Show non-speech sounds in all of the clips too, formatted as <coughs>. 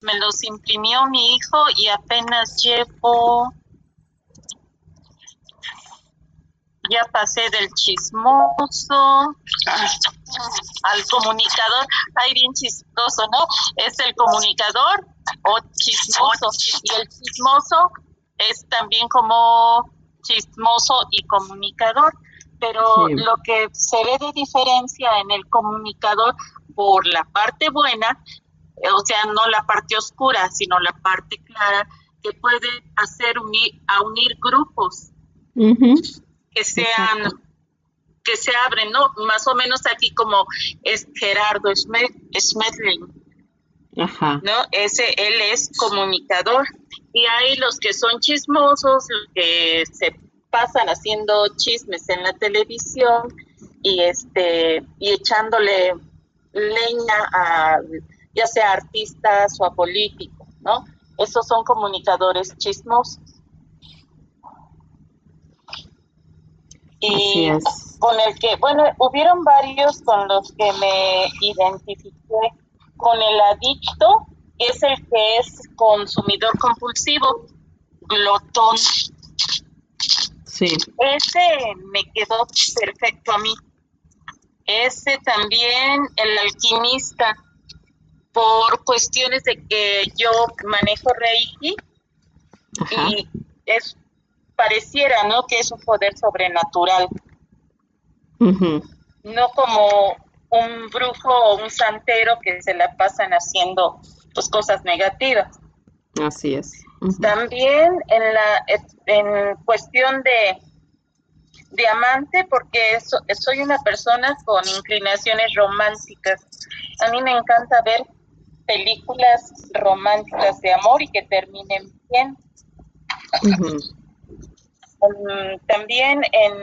me los imprimió mi hijo y apenas llevo, ya pasé del chismoso al comunicador, ay bien chistoso, ¿no? Es el comunicador o chismoso. Y el chismoso es también como chismoso y comunicador, pero lo que se ve de diferencia en el comunicador por la parte buena o sea, no la parte oscura, sino la parte clara, que puede hacer unir, a unir grupos que sean, que se abren, ¿no? Más o menos aquí como es Gerardo Schmedling, ¿no? Ese, él es comunicador. Y hay los que son chismosos, los que se pasan haciendo chismes en la televisión y este y echándole leña a ya sea artistas o a políticos, ¿no? Esos son comunicadores chismosos. Y con el que, bueno, hubieron varios con los que me identifiqué con el adicto, es el que es consumidor compulsivo, glotón. Sí. Ese me quedó perfecto a mí. Ese también, el alquimista, por cuestiones de que yo manejo Reiki y es pareciera, ¿no? Que es un poder sobrenatural. No como un brujo o un santero que se la pasan haciendo pues cosas negativas. Así es. También en la en cuestión de diamante porque soy una persona con inclinaciones románticas. A mí me encanta ver películas románticas de amor y que terminen bien. Um, también en,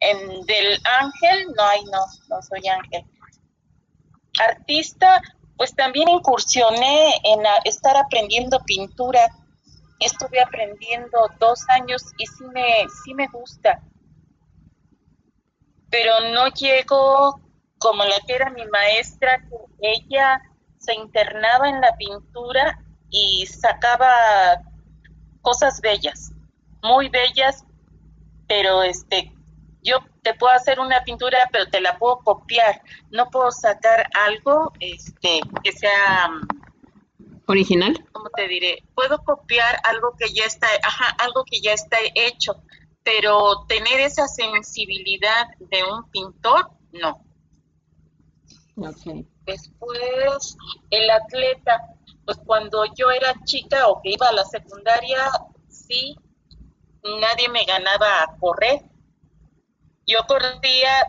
en del ángel, no hay, no, no soy ángel. Artista, pues también incursioné en estar aprendiendo pintura. Estuve aprendiendo dos años y sí me, sí me gusta. Pero no llego como la que era mi maestra, que ella se internaba en la pintura y sacaba cosas bellas, muy bellas, pero este, yo te puedo hacer una pintura, pero te la puedo copiar, no puedo sacar algo este, que sea original. ¿Cómo te diré? Puedo copiar algo que ya está, ajá, algo que ya está hecho, pero tener esa sensibilidad de un pintor, no. Okay. Después, el atleta, pues cuando yo era chica o que iba a la secundaria, sí, nadie me ganaba a correr. Yo corría,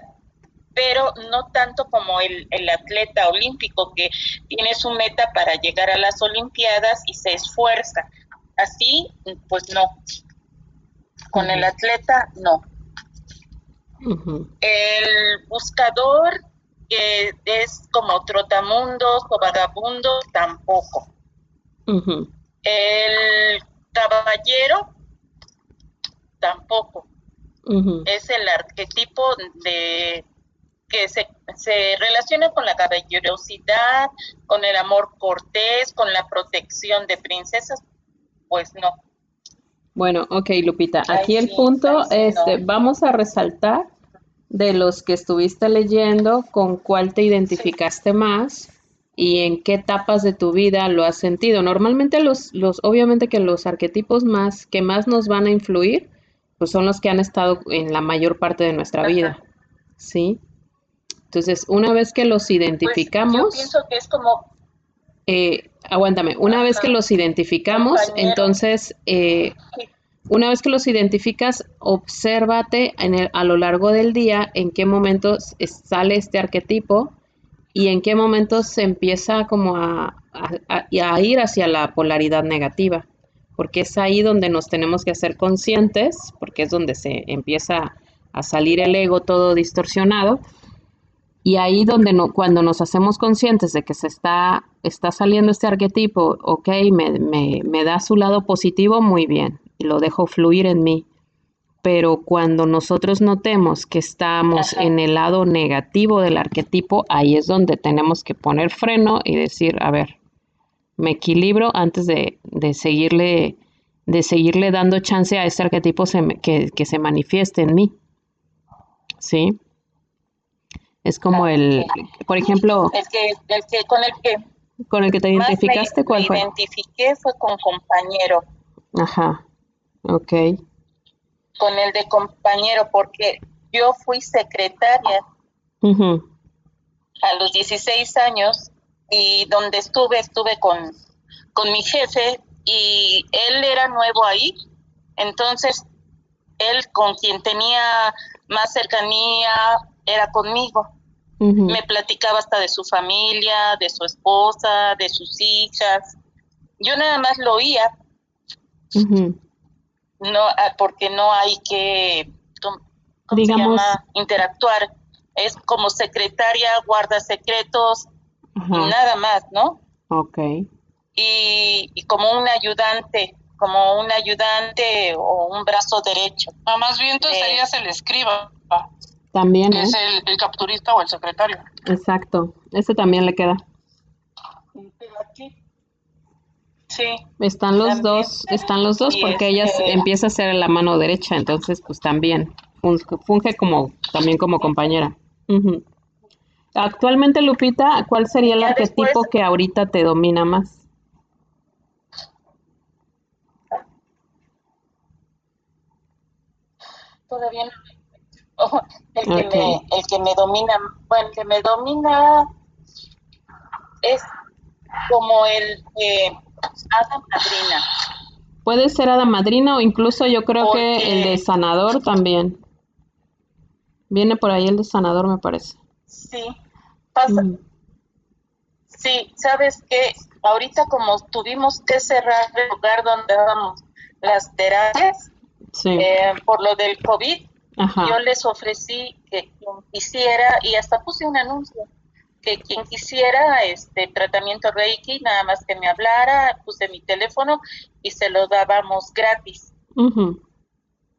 pero no tanto como el, atleta olímpico que tiene su meta para llegar a las Olimpiadas y se esfuerza. Así, pues no. Con el atleta, no. El buscador que es como trotamundos o vagabundos, tampoco. El caballero, tampoco. Es el arquetipo de que se, se relaciona con la caballerosidad, con el amor cortés, con la protección de princesas, pues no. Bueno, ok, Lupita, aquí el punto, es, este, vamos a resaltar de los que estuviste leyendo, con cuál te identificaste más y en qué etapas de tu vida lo has sentido. Normalmente los, los, obviamente que los arquetipos más que más nos van a influir, pues son los que han estado en la mayor parte de nuestra vida. ¿Sí? Entonces, una vez que los pues, identificamos. yo pienso que es como. Eh, aguántame, una vez que los identificamos, entonces eh, una vez que los identificas, obsérvate en a lo largo del día en qué momento sale este arquetipo y en qué momento se empieza como a, ir hacia la polaridad negativa, porque es ahí donde nos tenemos que hacer conscientes, porque es donde se empieza a salir el ego todo distorsionado. Y ahí donde cuando nos hacemos conscientes de que se está, está saliendo este arquetipo, ok, me, me, me da su lado positivo, muy bien y lo dejo fluir en mí. Pero cuando nosotros notemos que estamos en el lado negativo del arquetipo, ahí es donde tenemos que poner freno y decir, a ver, me equilibro antes de, de seguirle de seguirle dando chance a ese arquetipo que, que, se manifieste en mí. ¿Sí? Es como el, por ejemplo... El que, el que, con el que... Con el que te identificaste, ¿cuál fue? identifiqué fue con compañero. Ajá, ok. Con el de compañero, porque yo fui secretaria a los 16 años y donde estuve, estuve con, con mi jefe y él era nuevo ahí, entonces él con quien tenía más cercanía era conmigo. Me platicaba hasta de su familia, de su esposa, de sus hijas. Yo nada más lo oía. No, ah, porque no hay que, digamos, interactuar. Es como secretaria, guarda secretos, nada más, ¿no? Ok y, como un ayudante, como un ayudante o un brazo derecho. Ah, más bien tú serías el escriba. También. Es ¿eh? el, capturista o el secretario. Exacto, ese también le queda. Sí. Están los dos, están los dos porque ella este empieza a ser la mano derecha, entonces pues también funge como también como compañera. Actualmente Lupita, ¿cuál sería el arquetipo que ahorita te domina más? todavía no. Oh, el, que me, el que me domina, bueno, el que me domina es como el de Hada Madrina. Puede ser Hada Madrina o incluso yo creo que el de Sanador también. Viene por ahí el de Sanador, me parece. Sí, pasa. Sí, sabes que ahorita como tuvimos que cerrar el lugar donde dábamos las terapias, eh, por lo del COVID, yo les ofrecí que quien quisiera, y hasta puse un anuncio, que quien quisiera este tratamiento Reiki, nada más que me hablara, puse mi teléfono y se lo dábamos gratis.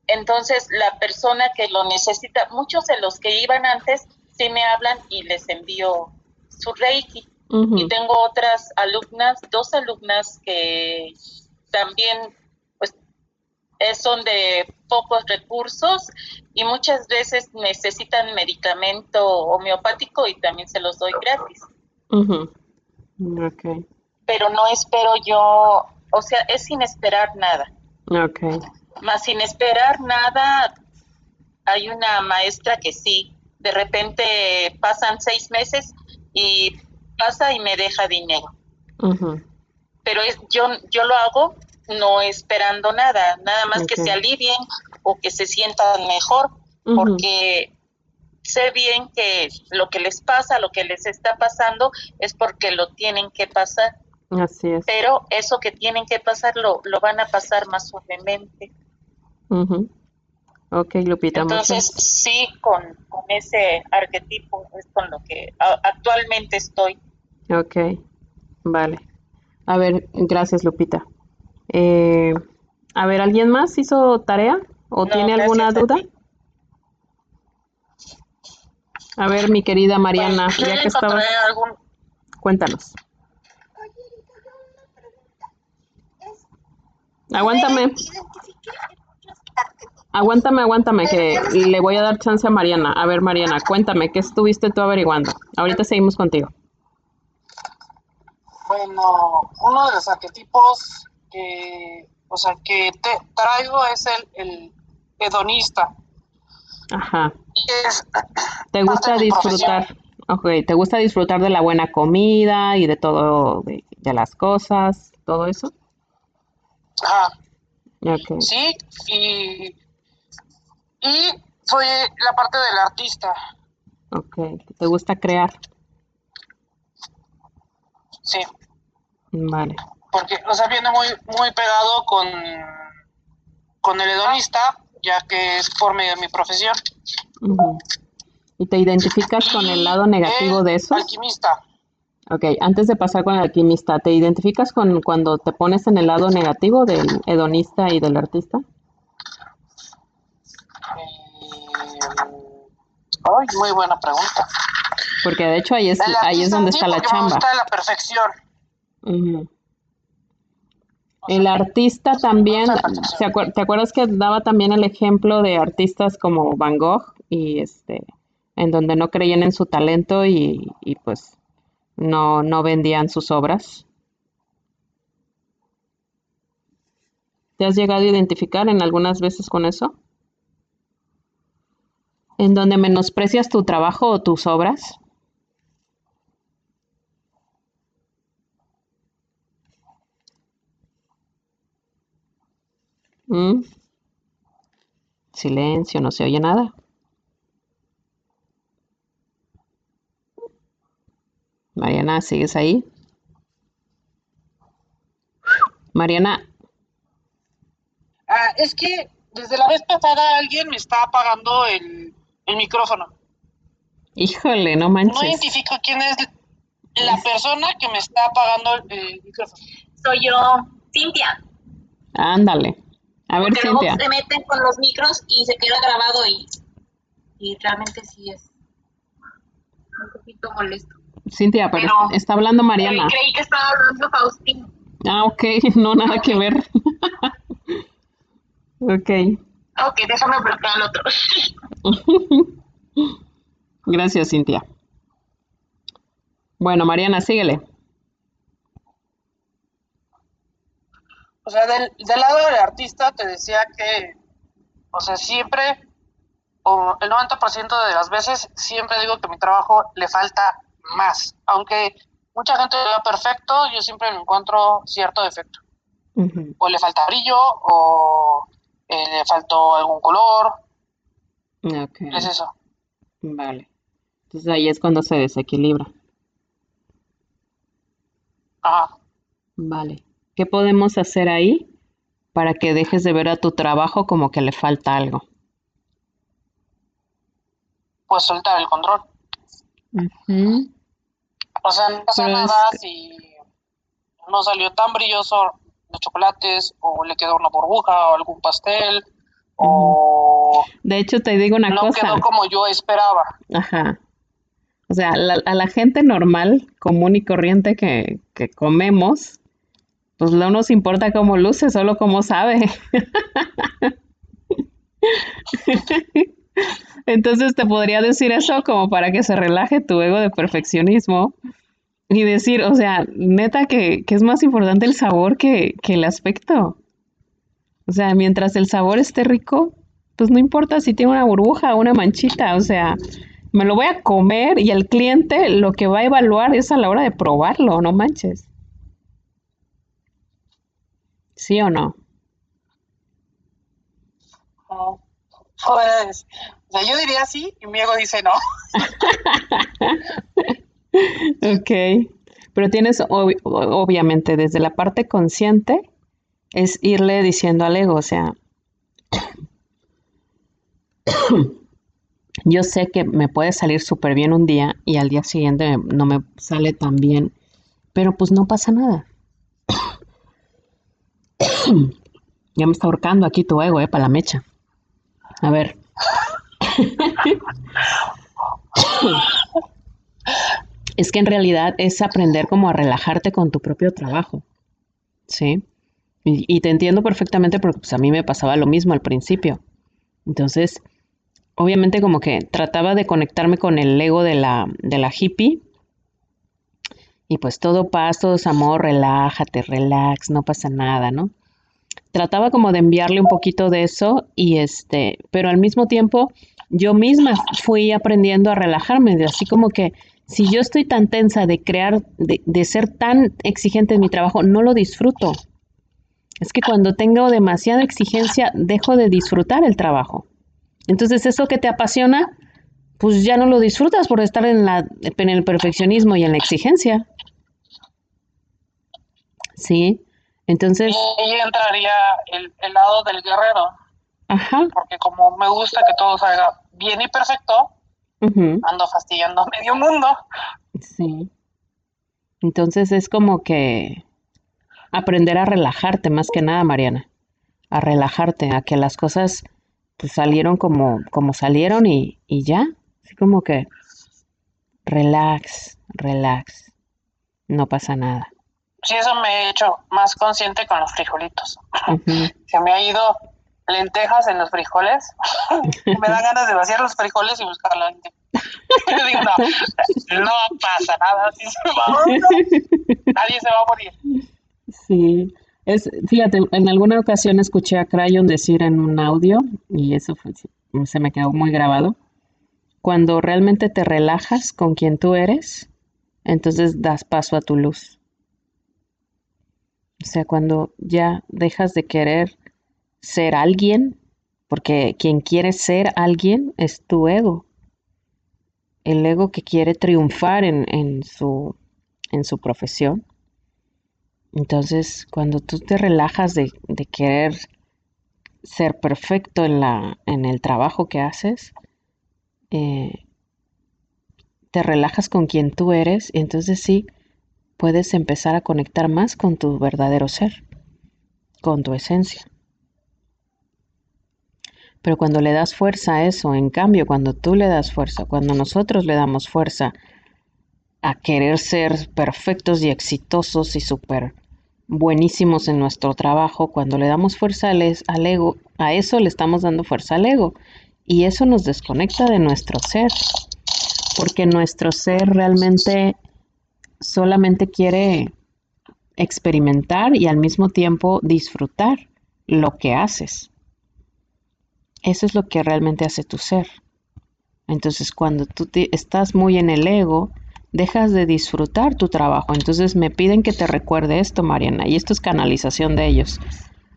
Entonces, la persona que lo necesita, muchos de los que iban antes, sí me hablan y les envío su Reiki. Y tengo otras alumnas, dos alumnas que también son de pocos recursos y muchas veces necesitan medicamento homeopático y también se los doy gratis. Pero no espero yo, o sea, es sin esperar nada. Okay. Más sin esperar nada, hay una maestra que sí, de repente pasan seis meses y pasa y me deja dinero. Pero es, yo, yo lo hago no esperando nada, nada más que se alivien o que se sientan mejor, porque sé bien que lo que les pasa, lo que les está pasando es porque lo tienen que pasar. Así es. Pero eso que tienen que pasar lo, lo van a pasar más suavemente. Ok, Lupita. Entonces, sí, con, con, ese arquetipo es con lo que actualmente estoy. Ok, vale. A ver, gracias, Lupita. Eh, a ver, ¿alguien más hizo tarea o tiene alguna duda? A ver, mi querida Mariana, ya que estabas... Cuéntanos. Aguántame. Aguántame, aguántame, que le voy a dar chance a Mariana. A ver, Mariana, cuéntame, ¿qué estuviste tú averiguando? Ahorita seguimos contigo. Bueno, uno de los arquetipos que, o sea, que te traigo es el, el hedonista. Ajá. ¿Te gusta disfrutar? Okay. ¿te gusta disfrutar de la buena comida y de todo, de, las cosas, todo eso? Ajá. Okay. Sí, y, y soy la parte del artista. Ok, ¿te gusta crear? Sí. Vale porque, o sea, viene muy, muy pegado con, con el hedonista, ya que es por medio de mi profesión. ¿Y te identificas con el lado negativo de eso? Alquimista. Ok, antes de pasar con el alquimista, ¿te identificas con cuando te pones en el lado negativo del hedonista y del artista? Eh, ay, muy buena pregunta. Porque de hecho ahí es, ahí es donde está la chamba. Me gusta la perfección. El artista también, ¿te acuerdas que daba también el ejemplo de artistas como Van Gogh y este, en donde no creían en su talento y, y pues no, no vendían sus obras? ¿Te has llegado a identificar en algunas veces con eso? ¿En donde menosprecias tu trabajo o tus obras? ¿Mm? Silencio, no se oye nada. Mariana, ¿sigues ahí? Mariana. Ah, es que desde la vez pasada alguien me está apagando el, micrófono. Híjole, no manches. No identifico quién es la persona que me está apagando el micrófono. Soy yo, Cintia. Ándale. A ver, Porque Cintia. se meten con los micros y se queda grabado y, y realmente sí es un poquito molesto. Cintia, pero, está hablando Mariana. Creí que estaba hablando Faustino. Ah, ok, <laughs> no, nada que ver. <laughs> ok. Ok, déjame bloquear al otro. <laughs> Gracias, Cintia. Bueno, Mariana, síguele. O sea, del, del lado del artista te decía que, o sea, siempre, o el 90% de las veces, siempre digo que mi trabajo le falta más. Aunque mucha gente lo vea perfecto, yo siempre le encuentro cierto defecto. O le falta brillo, o eh, le faltó algún color. Es eso. Vale. Entonces ahí es cuando se desequilibra. Ajá. Vale. ¿Qué podemos hacer ahí para que dejes de ver a tu trabajo como que le falta algo? Pues soltar el control. O sea, no pasa nada si no salió tan brilloso de chocolates o le quedó una burbuja o algún pastel o... De hecho, te digo una cosa. No quedó como yo esperaba. Ajá. O sea, a la gente normal, común y corriente que, que comemos, pues no nos importa cómo luce, solo cómo sabe. Entonces te podría decir eso como para que se relaje tu ego de perfeccionismo y decir, o sea, neta que, es más importante el sabor que, que, el aspecto. O sea, mientras el sabor esté rico, pues no importa si tiene una burbuja o una manchita, o sea, me lo voy a comer y el cliente lo que va a evaluar es a la hora de probarlo, no manches. ¿Sí o no? Pues, o sea, yo diría sí y mi ego dice no. <laughs> ok, pero tienes obviamente desde la parte consciente es irle diciendo al ego, o sea, <coughs> yo sé que me puede salir súper bien un día y al día siguiente no me sale tan bien, pero pues no pasa nada. <clears throat> ya me está ahorcando aquí tu ego, eh, para la mecha. A ver. es que en realidad es aprender como a relajarte con tu propio trabajo. ¿Sí? Y, te entiendo perfectamente porque pues, a mí me pasaba lo mismo al principio. Entonces, obviamente como que trataba de conectarme con el ego de la, de la hippie. Y pues todo paz, todo amor, relájate, relax, no pasa nada, ¿no? Trataba como de enviarle un poquito de eso y este, pero al mismo tiempo yo misma fui aprendiendo a relajarme, de así como que si yo estoy tan tensa de crear, de, de ser tan exigente en mi trabajo, no lo disfruto. Es que cuando tengo demasiada exigencia, dejo de disfrutar el trabajo. Entonces, eso que te apasiona, pues ya no lo disfrutas por estar en, la, en el perfeccionismo y en la exigencia. Sí. Entonces... Y ahí entraría el, lado del guerrero. Ajá. Porque como me gusta que todo salga bien y perfecto, ando fastidiando a medio mundo. Sí. Entonces es como que aprender a relajarte más que nada, Mariana. A relajarte, a que las cosas pues, salieron como, como salieron y, y ya. Así como que relax, relax. No pasa nada. Sí, eso me he hecho más consciente con los frijolitos. Se me ha ido lentejas en los frijoles. <laughs> me dan ganas de vaciar los frijoles y buscar la lenteja. digo, no, no pasa nada, nadie se va a morir. Sí, es, fíjate, en alguna ocasión escuché a Crayon decir en un audio, y eso se me quedó muy grabado, cuando realmente te relajas con quien tú eres, entonces das paso a tu luz. O sea, cuando ya dejas de querer ser alguien, porque quien quiere ser alguien es tu ego. El ego que quiere triunfar en, su, en su profesión. Entonces, cuando tú te relajas de, querer ser perfecto en, la, en el trabajo que haces, eh, te relajas con quien tú eres, y entonces sí puedes empezar a conectar más con tu verdadero ser, con tu esencia. Pero cuando le das fuerza a eso, en cambio, cuando tú le das fuerza, cuando nosotros le damos fuerza a querer ser perfectos y exitosos y súper buenísimos en nuestro trabajo, cuando le damos fuerza al, ego, a eso le estamos dando fuerza al ego. Y eso nos desconecta de nuestro ser, porque nuestro ser realmente solamente quiere experimentar y al mismo tiempo disfrutar lo que haces. Eso es lo que realmente hace tu ser. Entonces, cuando tú estás muy en el ego, dejas de disfrutar tu trabajo. Entonces, me piden que te recuerde esto, Mariana, y esto es canalización de ellos.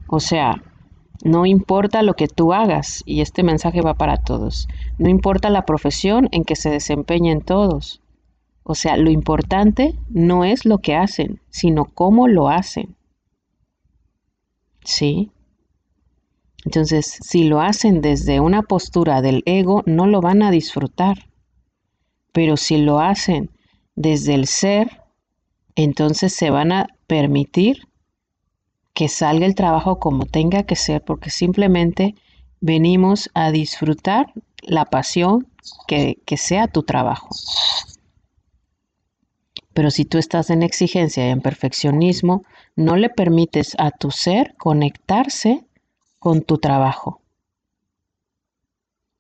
O sea, no importa lo que tú hagas, y este mensaje va para todos, no importa la profesión en que se desempeñen todos. O sea, lo importante no es lo que hacen, sino cómo lo hacen. ¿Sí? Entonces, si lo hacen desde una postura del ego, no lo van a disfrutar. Pero si lo hacen desde el ser, entonces se van a permitir que salga el trabajo como tenga que ser, porque simplemente venimos a disfrutar la pasión que, que sea tu trabajo. Pero si tú estás en exigencia y en perfeccionismo, no le permites a tu ser conectarse con tu trabajo.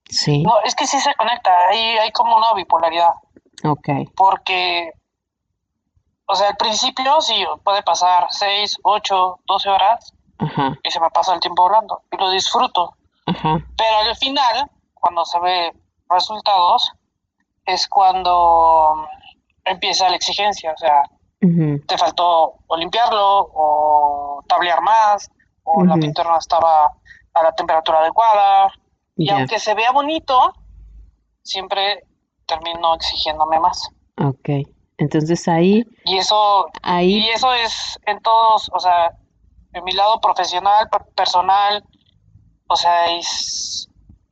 Sí. No, es que sí se conecta, hay, hay como una bipolaridad. Ok. Porque, o sea, al principio sí puede pasar 6, 8, 12 horas Ajá. y se me pasa el tiempo volando y lo disfruto. Ajá. Pero al final, cuando se ve resultados, es cuando empieza la exigencia, o sea, te faltó o limpiarlo o tablear más o la pintura no estaba a la temperatura adecuada. Y aunque se vea bonito, siempre termino exigiéndome más. Ok. Entonces ahí. Y eso, ahí... y eso es en todos, o sea, en mi lado profesional, personal, o sea, es,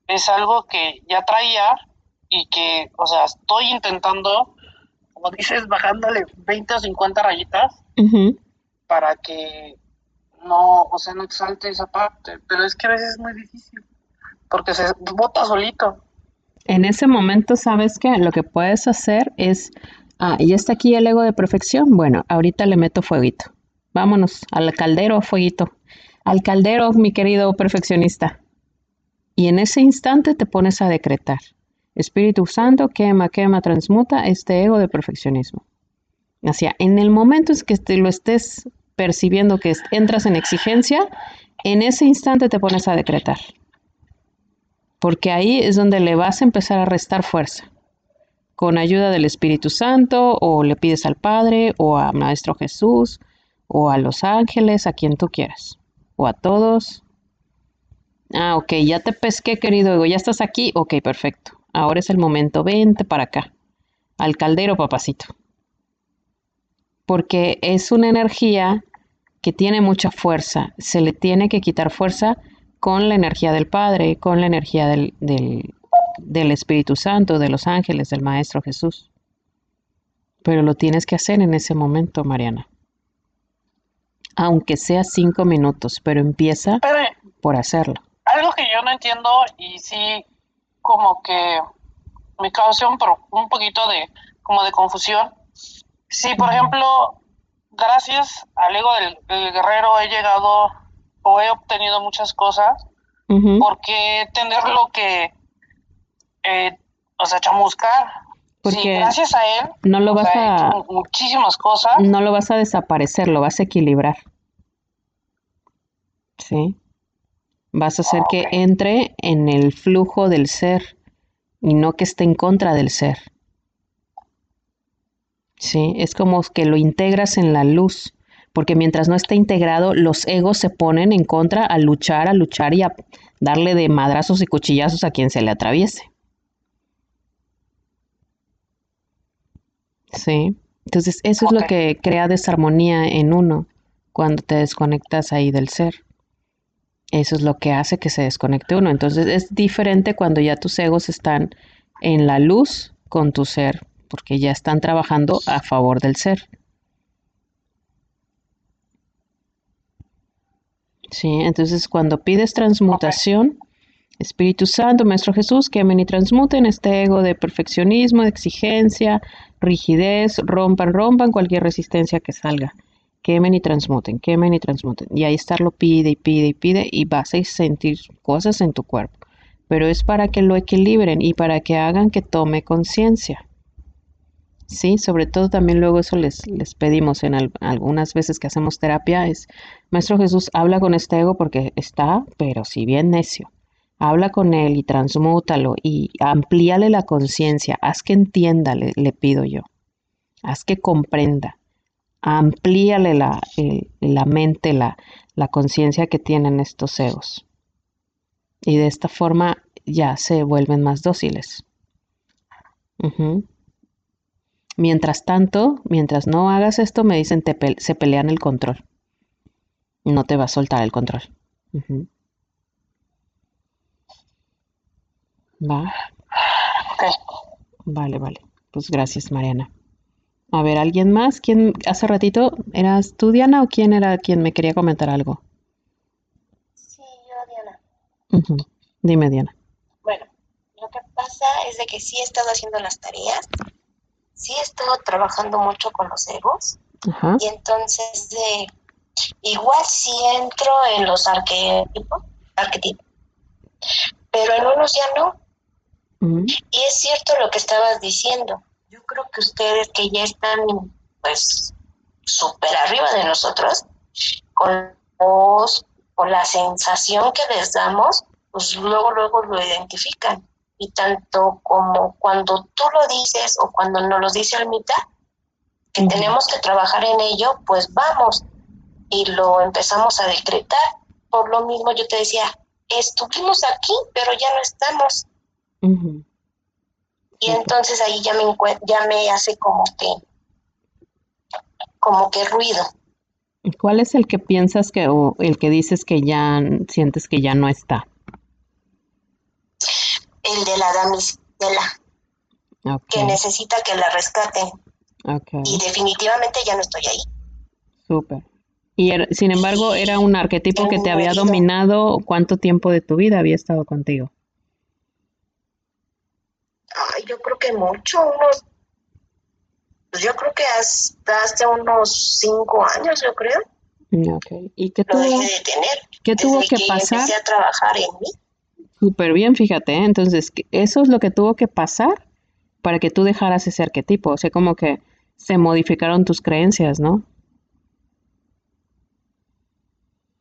es algo que ya traía y que, o sea, estoy intentando, como dices, bajándole 20 o 50 rayitas para que no, o sea, no exalte esa parte, pero es que a veces es muy difícil, porque se bota solito. En ese momento, ¿sabes qué? Lo que puedes hacer es, ah, y está aquí el ego de perfección, bueno, ahorita le meto fueguito. Vámonos al caldero, fueguito. Al caldero, mi querido perfeccionista. Y en ese instante te pones a decretar. Espíritu Santo, quema, quema, transmuta este ego de perfeccionismo. O sea, en el momento en que te lo estés percibiendo que entras en exigencia, en ese instante te pones a decretar. Porque ahí es donde le vas a empezar a restar fuerza. Con ayuda del Espíritu Santo, o le pides al Padre, o a Maestro Jesús, o a los ángeles, a quien tú quieras. O a todos. Ah, ok, ya te pesqué, querido ego. Ya estás aquí. Ok, perfecto. Ahora es el momento. Vente para acá. Al caldero, papacito. Porque es una energía que tiene mucha fuerza. Se le tiene que quitar fuerza con la energía del Padre, con la energía del, del, Espíritu Santo, de los ángeles, del Maestro Jesús. Pero lo tienes que hacer en ese momento, Mariana. Aunque sea cinco minutos, pero empieza por hacerlo. Algo que yo no entiendo y sí como que me causa un, un poquito de como de confusión. Si, por ejemplo, gracias al ego del, guerrero he llegado o he obtenido muchas cosas, porque tenerlo que, eh, o sea, chamuscar. Porque gracias a él no lo vas a muchísimas cosas. No lo vas a desaparecer, lo vas a equilibrar. Sí. Vas a hacer que entre en el flujo del ser y no que esté en contra del ser. Sí, es como que lo integras en la luz, porque mientras no esté integrado, los egos se ponen en contra a luchar, a luchar y a darle de madrazos y cuchillazos a quien se le atraviese. Sí, entonces eso es lo que crea desarmonía en uno cuando te desconectas ahí del ser. Eso es lo que hace que se desconecte uno. Entonces es diferente cuando ya tus egos están en la luz con tu ser porque ya están trabajando a favor del ser. Sí, entonces cuando pides transmutación, Espíritu Santo, Maestro Jesús, quemen y transmuten este ego de perfeccionismo, de exigencia, rigidez, rompan, rompan cualquier resistencia que salga. Quemen y transmuten, quemen y transmuten. Y ahí estarlo pide y pide y pide y vas a sentir cosas en tu cuerpo. Pero es para que lo equilibren y para que hagan que tome conciencia. Sí, sobre todo también luego eso les, les pedimos en algunas veces que hacemos terapia, es, Maestro Jesús, habla con este ego porque está, pero si bien necio, habla con él y transmútalo y amplíale la conciencia, haz que entienda, le, pido yo, haz que comprenda, amplíale la, la mente, la, la conciencia que tienen estos egos. Y de esta forma ya se vuelven más dóciles. Mientras tanto, mientras no hagas esto, me dicen te se pelean el control. No te va a soltar el control. Va. Vale, vale. Pues gracias, Mariana. A ver, ¿alguien más? ¿Quién hace ratito eras tú, Diana, o quién era quien me quería comentar algo? Sí, yo, Diana. Dime, Diana. Bueno, lo que pasa es de que sí he estado haciendo las tareas, sí he estado trabajando mucho con los egos y entonces igual sí entro en los arquetipos, arquetipos pero en unos ya no. Y es cierto lo que estabas diciendo. Creo que ustedes que ya están pues súper arriba de nosotros, con voz, con la sensación que les damos, pues luego, luego lo identifican y tanto como cuando tú lo dices o cuando nos lo dice Almita, que tenemos que trabajar en ello, pues vamos y lo empezamos a decretar. Por lo mismo yo te decía, estuvimos aquí, pero ya no estamos. Y entonces ahí ya me ya me hace como que como que ruido. ¿Cuál es el que piensas que o el que dices que ya sientes que ya no está? el de la damisela, que necesita que la rescaten. Y definitivamente ya no estoy ahí. Súper. Y er, sin embargo, era un arquetipo que te había dominado. ¿Cuánto tiempo de tu vida había estado contigo? Ay, yo creo que mucho, unos, pues yo creo que hasta, hace unos cinco años, yo creo. Okay. ¿Y qué tuvo, ¿qué tuvo que, que pasar? Empecé a trabajar en mí. Súper bien, fíjate. ¿eh? Entonces, eso es lo que tuvo que pasar para que tú dejaras ese arquetipo. O sea, como que se modificaron tus creencias, ¿no?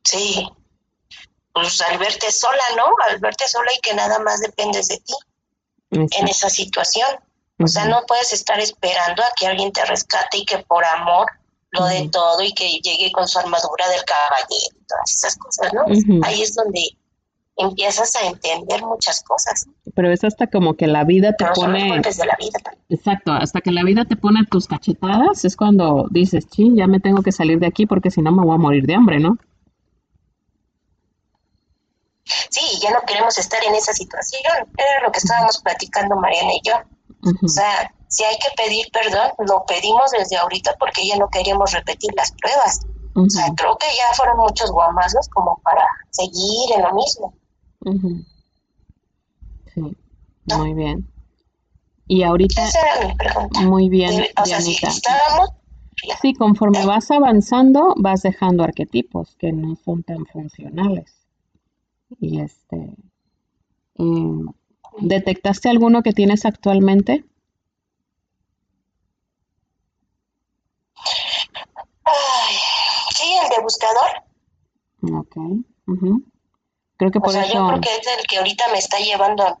Sí. Pues al verte sola, ¿no? Al verte sola y que nada más dependes de ti en esa situación. O sea, no puedes estar esperando a que alguien te rescate y que por amor lo dé todo y que llegue con su armadura del caballero y todas esas cosas, ¿no? Ahí es donde empiezas a entender muchas cosas. Pero es hasta como que la vida te pone... de la vida Exacto, hasta que la vida te pone tus cachetadas es cuando dices, sí, ya me tengo que salir de aquí porque si no me voy a morir de hambre, ¿no? Sí, ya no queremos estar en esa situación. Era lo que estábamos platicando Mariana y yo. O sea, si hay que pedir perdón, lo pedimos desde ahorita porque ya no queríamos repetir las pruebas. O sea, creo que ya fueron muchos guamazos como para seguir en lo mismo. Sí, muy bien. Y ahorita... Esa era mi pregunta. Muy bien, o sea, si estábamos, Sí, conforme vas avanzando, vas dejando arquetipos que no son tan funcionales. Y este, em, ¿detectaste alguno que tienes actualmente? sí, el de buscador. Ok. Creo que por eso... yo creo que es el que ahorita me está llevando.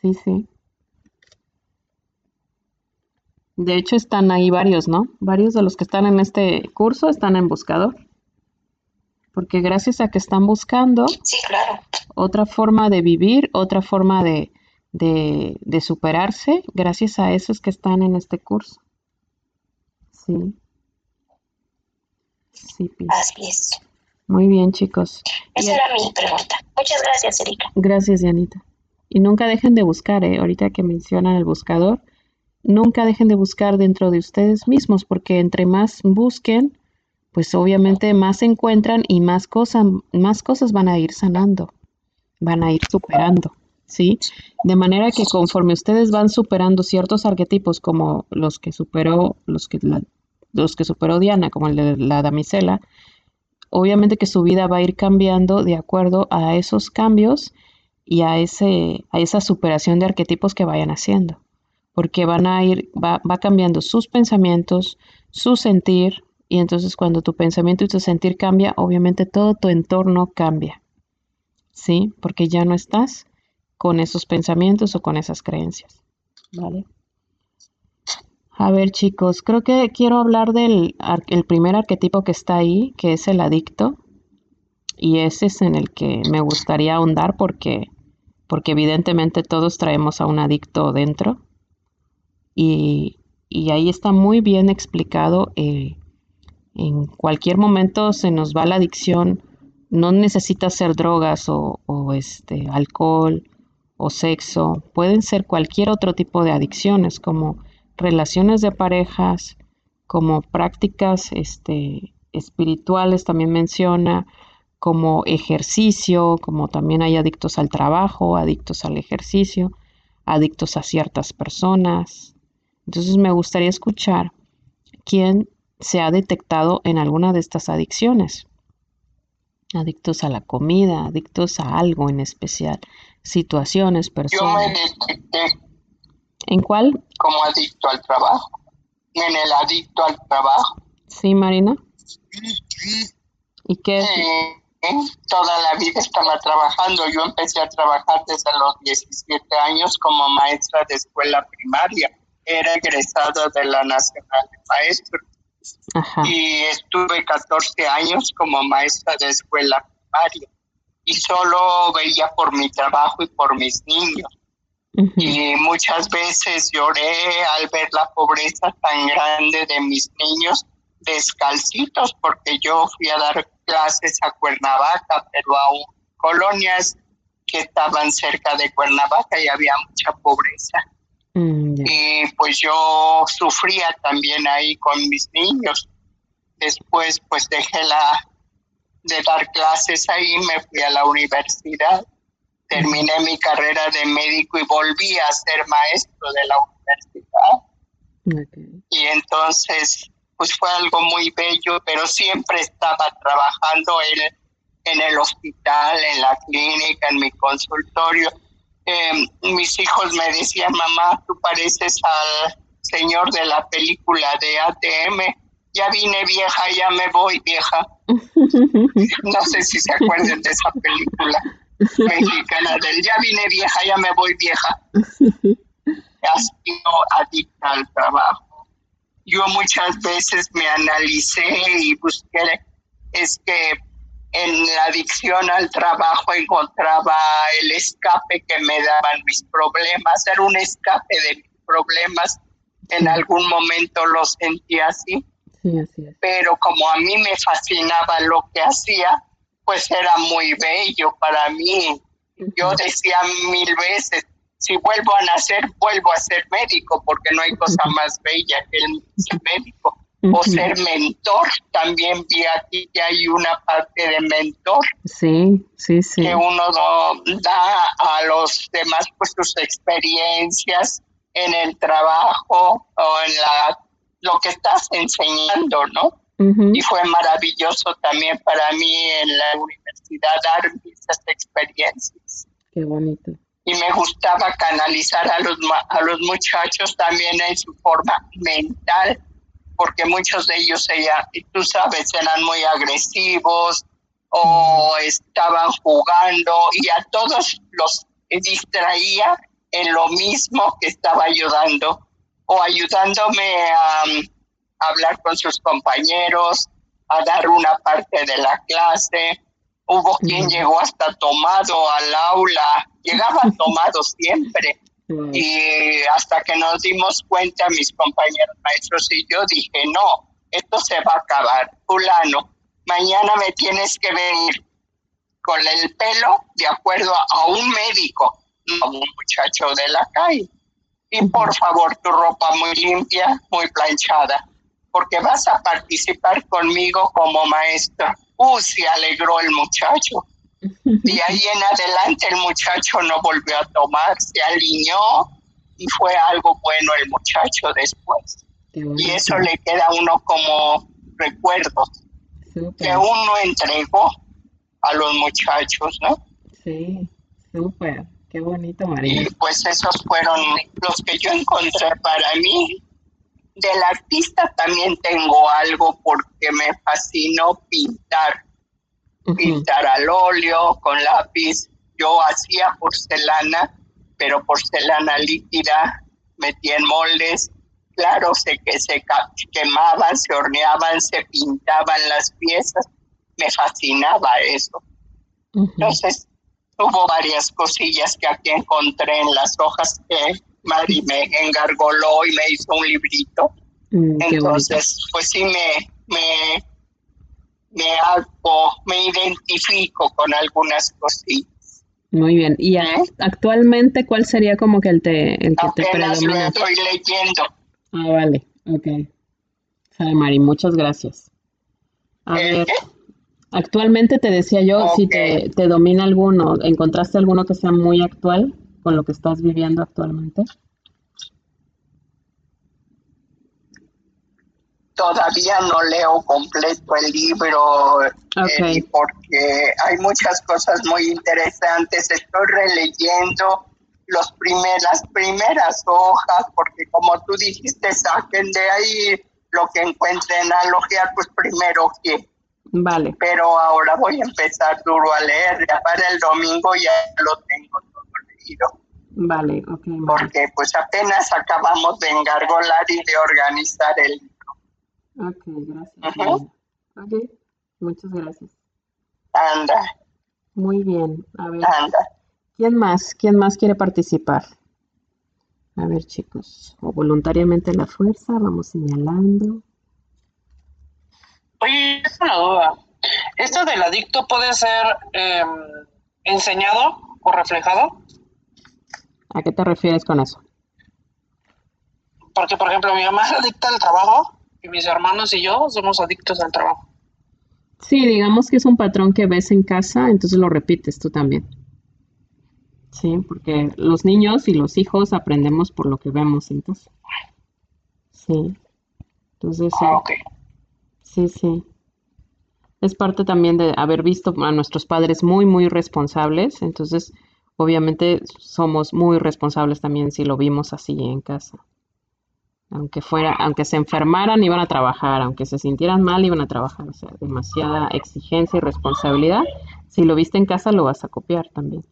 Sí, sí. De hecho, están ahí varios, ¿no? Varios de los que están en este curso están en buscador. Porque gracias a que están buscando sí, claro. otra forma de vivir, otra forma de, de, superarse, gracias a eso es que están en este curso. Sí. Sí, Así es. Muy bien, chicos. Esa era mi pregunta. Muchas gracias, Erika. Gracias, Dianita. Y nunca dejen de buscar, ¿eh? Ahorita que mencionan el buscador, nunca dejen de buscar dentro de ustedes mismos, porque entre más busquen, pues obviamente más se encuentran y más, cosas más cosas van a ir sanando, van a ir superando, ¿sí? De manera que conforme ustedes van superando ciertos arquetipos como los que superó, los que, los que superó Diana, como el de la damisela, obviamente que su vida va a ir cambiando de acuerdo a esos cambios y a, ese, a esa superación de arquetipos que vayan haciendo porque van a ir, va, va cambiando sus pensamientos, su sentir, y entonces cuando tu pensamiento y tu sentir cambia, obviamente todo tu entorno cambia, ¿sí? Porque ya no estás con esos pensamientos o con esas creencias, ¿vale? A ver chicos, creo que quiero hablar del el primer arquetipo que está ahí, que es el adicto, y ese es en el que me gustaría ahondar porque, porque evidentemente todos traemos a un adicto dentro, y, ahí está muy bien explicado. En cualquier momento se nos va la adicción, no necesita ser drogas o, este, alcohol o sexo, pueden ser cualquier otro tipo de adicciones como relaciones de parejas, como prácticas este, espirituales también menciona, como ejercicio, como también hay adictos al trabajo, adictos al ejercicio, adictos a ciertas personas, entonces me gustaría escuchar quién se ha detectado en alguna de estas adicciones. Adictos a la comida, adictos a algo en especial, situaciones, personas. Yo me detecté. ¿En cuál? Como adicto al trabajo. En el adicto al trabajo. Sí, Marina. ¿Y qué? toda la vida estaba trabajando. Yo empecé a trabajar desde los 17 años como maestra de escuela primaria era egresado de la Nacional de Maestros y estuve 14 años como maestra de escuela primaria y solo veía por mi trabajo y por mis niños. Y muchas veces lloré al ver la pobreza tan grande de mis niños descalcitos, porque yo fui a dar clases a Cuernavaca, pero a colonias que estaban cerca de Cuernavaca y había mucha pobreza. Mm, y pues yo sufría también ahí con mis niños. Después pues dejé la de dar clases ahí, me fui a la universidad, terminé mi carrera de médico y volví a ser maestro de la universidad. Y entonces pues fue algo muy bello, pero siempre estaba trabajando en, en el hospital, en la clínica, en mi consultorio Mis hijos me decían, mamá, tú pareces al señor de la película de ATM. Ya vine vieja, ya me voy vieja. <laughs> No sé si se acuerdan de esa película mexicana del ya vine vieja, ya me voy vieja. Ha sido adicta al trabajo. Yo muchas veces me analicé y busqué, es que en la adicción al trabajo encontraba el escape que me daban mis problemas, era un escape de mis problemas, en algún momento lo sentí así, pero como a mí me fascinaba lo que hacía, pues era muy bello para mí. Yo decía mil veces, si vuelvo a nacer, vuelvo a ser médico, porque no hay cosa más bella que el médico o ser mentor. También vi aquí que hay una parte de mentor. Sí, sí, sí. Que uno da a los demás pues sus experiencias en el trabajo o en la lo que estás enseñando, ¿no? Y fue maravilloso también para mí en la universidad dar esas experiencias. Qué bonito. Y me gustaba canalizar a los, a los muchachos también en su forma mental, porque muchos de ellos, ella, tú sabes, eran muy agresivos o estaban jugando y a todos los distraía en lo mismo que estaba ayudando o ayudándome a, hablar con sus compañeros, a dar una parte de la clase. Hubo quien llegó hasta tomado al aula, llegaban tomados siempre. Y hasta que nos dimos cuenta, mis compañeros maestros y yo, dije, no, esto se va a acabar. Fulano, mañana me tienes que venir con el pelo de acuerdo a un médico, no un muchacho de la calle. Y por favor, tu ropa muy limpia, muy planchada, porque vas a participar conmigo como maestra. Uh, se alegró el muchacho. Y ahí <laughs> en adelante el muchacho no volvió a tomar, se alineó y fue algo bueno el muchacho después. Y eso le queda a uno como recuerdo que uno entregó a los muchachos, ¿no? Sí, súper. Qué bonito, María. Y pues esos fueron los que yo encontré para mí. Del artista también tengo algo porque me fascinó pintar. Pintar al óleo, con lápiz. Yo hacía porcelana, pero porcelana líquida, metía en moldes. Claro, sé que se quemaban, se horneaban, se pintaban las piezas. Me fascinaba eso. Entonces, hubo varias cosillas que aquí encontré en las hojas que Mari me engargoló y me hizo un librito. Mm, Entonces, pues sí me, me, me hago, me identifico con algunas cosillas. Muy bien. ¿Y ¿Eh? actualmente cuál sería como que el, te, el que te predomina? Lo estoy leyendo. Ah, vale. Ok. Sale, Mari, muchas gracias. A ver. Actualmente te decía yo, si te, te, domina alguno, ¿encontraste alguno que sea muy actual con lo que estás viviendo actualmente? Todavía no leo completo el libro eh, porque hay muchas cosas muy interesantes. Estoy releyendo las primeras hojas porque como tú dijiste, saquen de ahí lo que encuentren a logear, pues primero que Vale. Pero ahora voy a empezar duro a leer. Ya para el domingo ya lo tengo todo leído. Vale, ok. Porque pues apenas acabamos de engargolar y de organizar el. Ok, gracias. Ok, muchas gracias. Anda. Muy bien. A ver. Anda. ¿Quién más? ¿Quién más quiere participar? A ver, chicos. O voluntariamente la fuerza, vamos señalando. Oye, es una duda. ¿Esto del adicto puede ser em, enseñado o reflejado? ¿A qué te refieres con eso? Porque, por ejemplo, mi mamá es adicta al trabajo mis hermanos y yo somos adictos al trabajo. Sí, digamos que es un patrón que ves en casa, entonces lo repites tú también. Sí, porque los niños y los hijos aprendemos por lo que vemos, entonces. Sí. Entonces, sí. Ah, Sí, sí. Es parte también de haber visto a nuestros padres muy, muy responsables. Entonces, obviamente, somos muy responsables también si lo vimos así en casa. Aunque fuera, aunque se enfermaran, iban a trabajar, aunque se sintieran mal, iban a trabajar. O sea, demasiada exigencia y responsabilidad. Si lo viste en casa, lo vas a copiar también.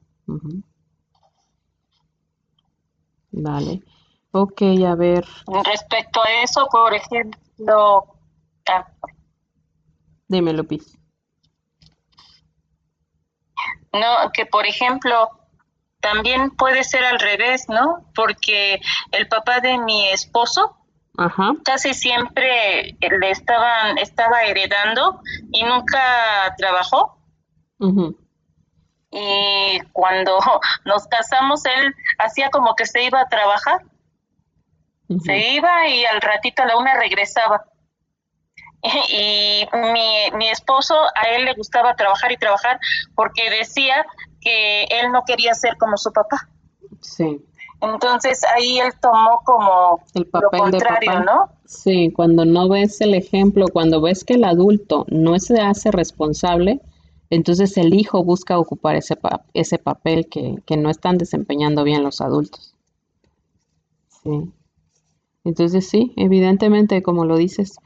Vale. Ok, a ver. Respecto a eso, por ejemplo, Dime, Lupis. No, que por ejemplo, también puede ser al revés, ¿no? Porque el papá de mi esposo casi siempre le estaban, estaba heredando y nunca trabajó. Y cuando <laughs> nos casamos, él hacía como que se iba a trabajar. Se iba y al ratito a la una regresaba. <laughs> y mi, mi esposo a él le gustaba trabajar y trabajar porque decía que él no quería ser como su papá. Sí. Entonces ahí él tomó como el papel lo contrario, ¿no? Sí, cuando no ves el ejemplo, cuando ves que el adulto no se hace responsable, entonces el hijo busca ocupar ese, ese papel que, que no están desempeñando bien los adultos. Sí. Entonces sí, evidentemente, como lo dices,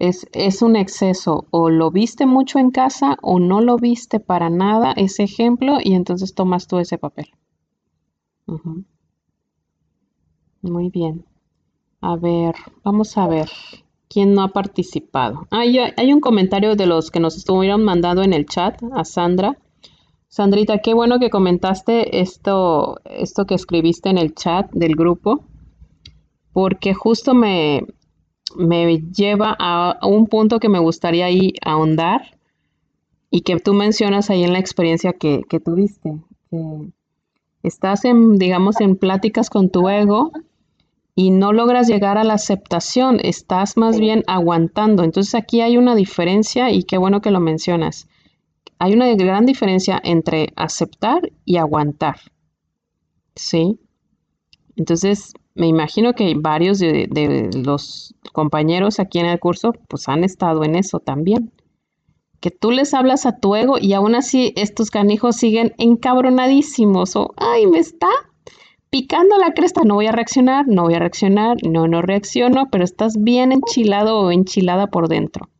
es, es, un exceso. O lo viste mucho en casa o no lo viste para nada ese ejemplo y entonces tomas tú ese papel. Muy bien. A ver, vamos a ver. ¿Quién no ha participado? Ah, hay un comentario de los que nos estuvieron mandando en el chat a Sandra. Sandrita, qué bueno que comentaste esto, esto que escribiste en el chat del grupo, porque justo me, me lleva a, un punto que me gustaría ahí ahondar y que tú mencionas ahí en la experiencia que, que tuviste. Estás en, digamos, en pláticas con tu ego y no logras llegar a la aceptación, estás más bien aguantando. Entonces aquí hay una diferencia y qué bueno que lo mencionas. Hay una gran diferencia entre aceptar y aguantar. ¿Sí? Entonces, me imagino que varios de, los compañeros aquí en el curso pues han estado en eso también. Que tú les hablas a tu ego y aún así estos canijos siguen encabronadísimos o, ay, me está picando la cresta, no voy a reaccionar, no voy a reaccionar, no, no reacciono, pero estás bien enchilado o enchilada por dentro.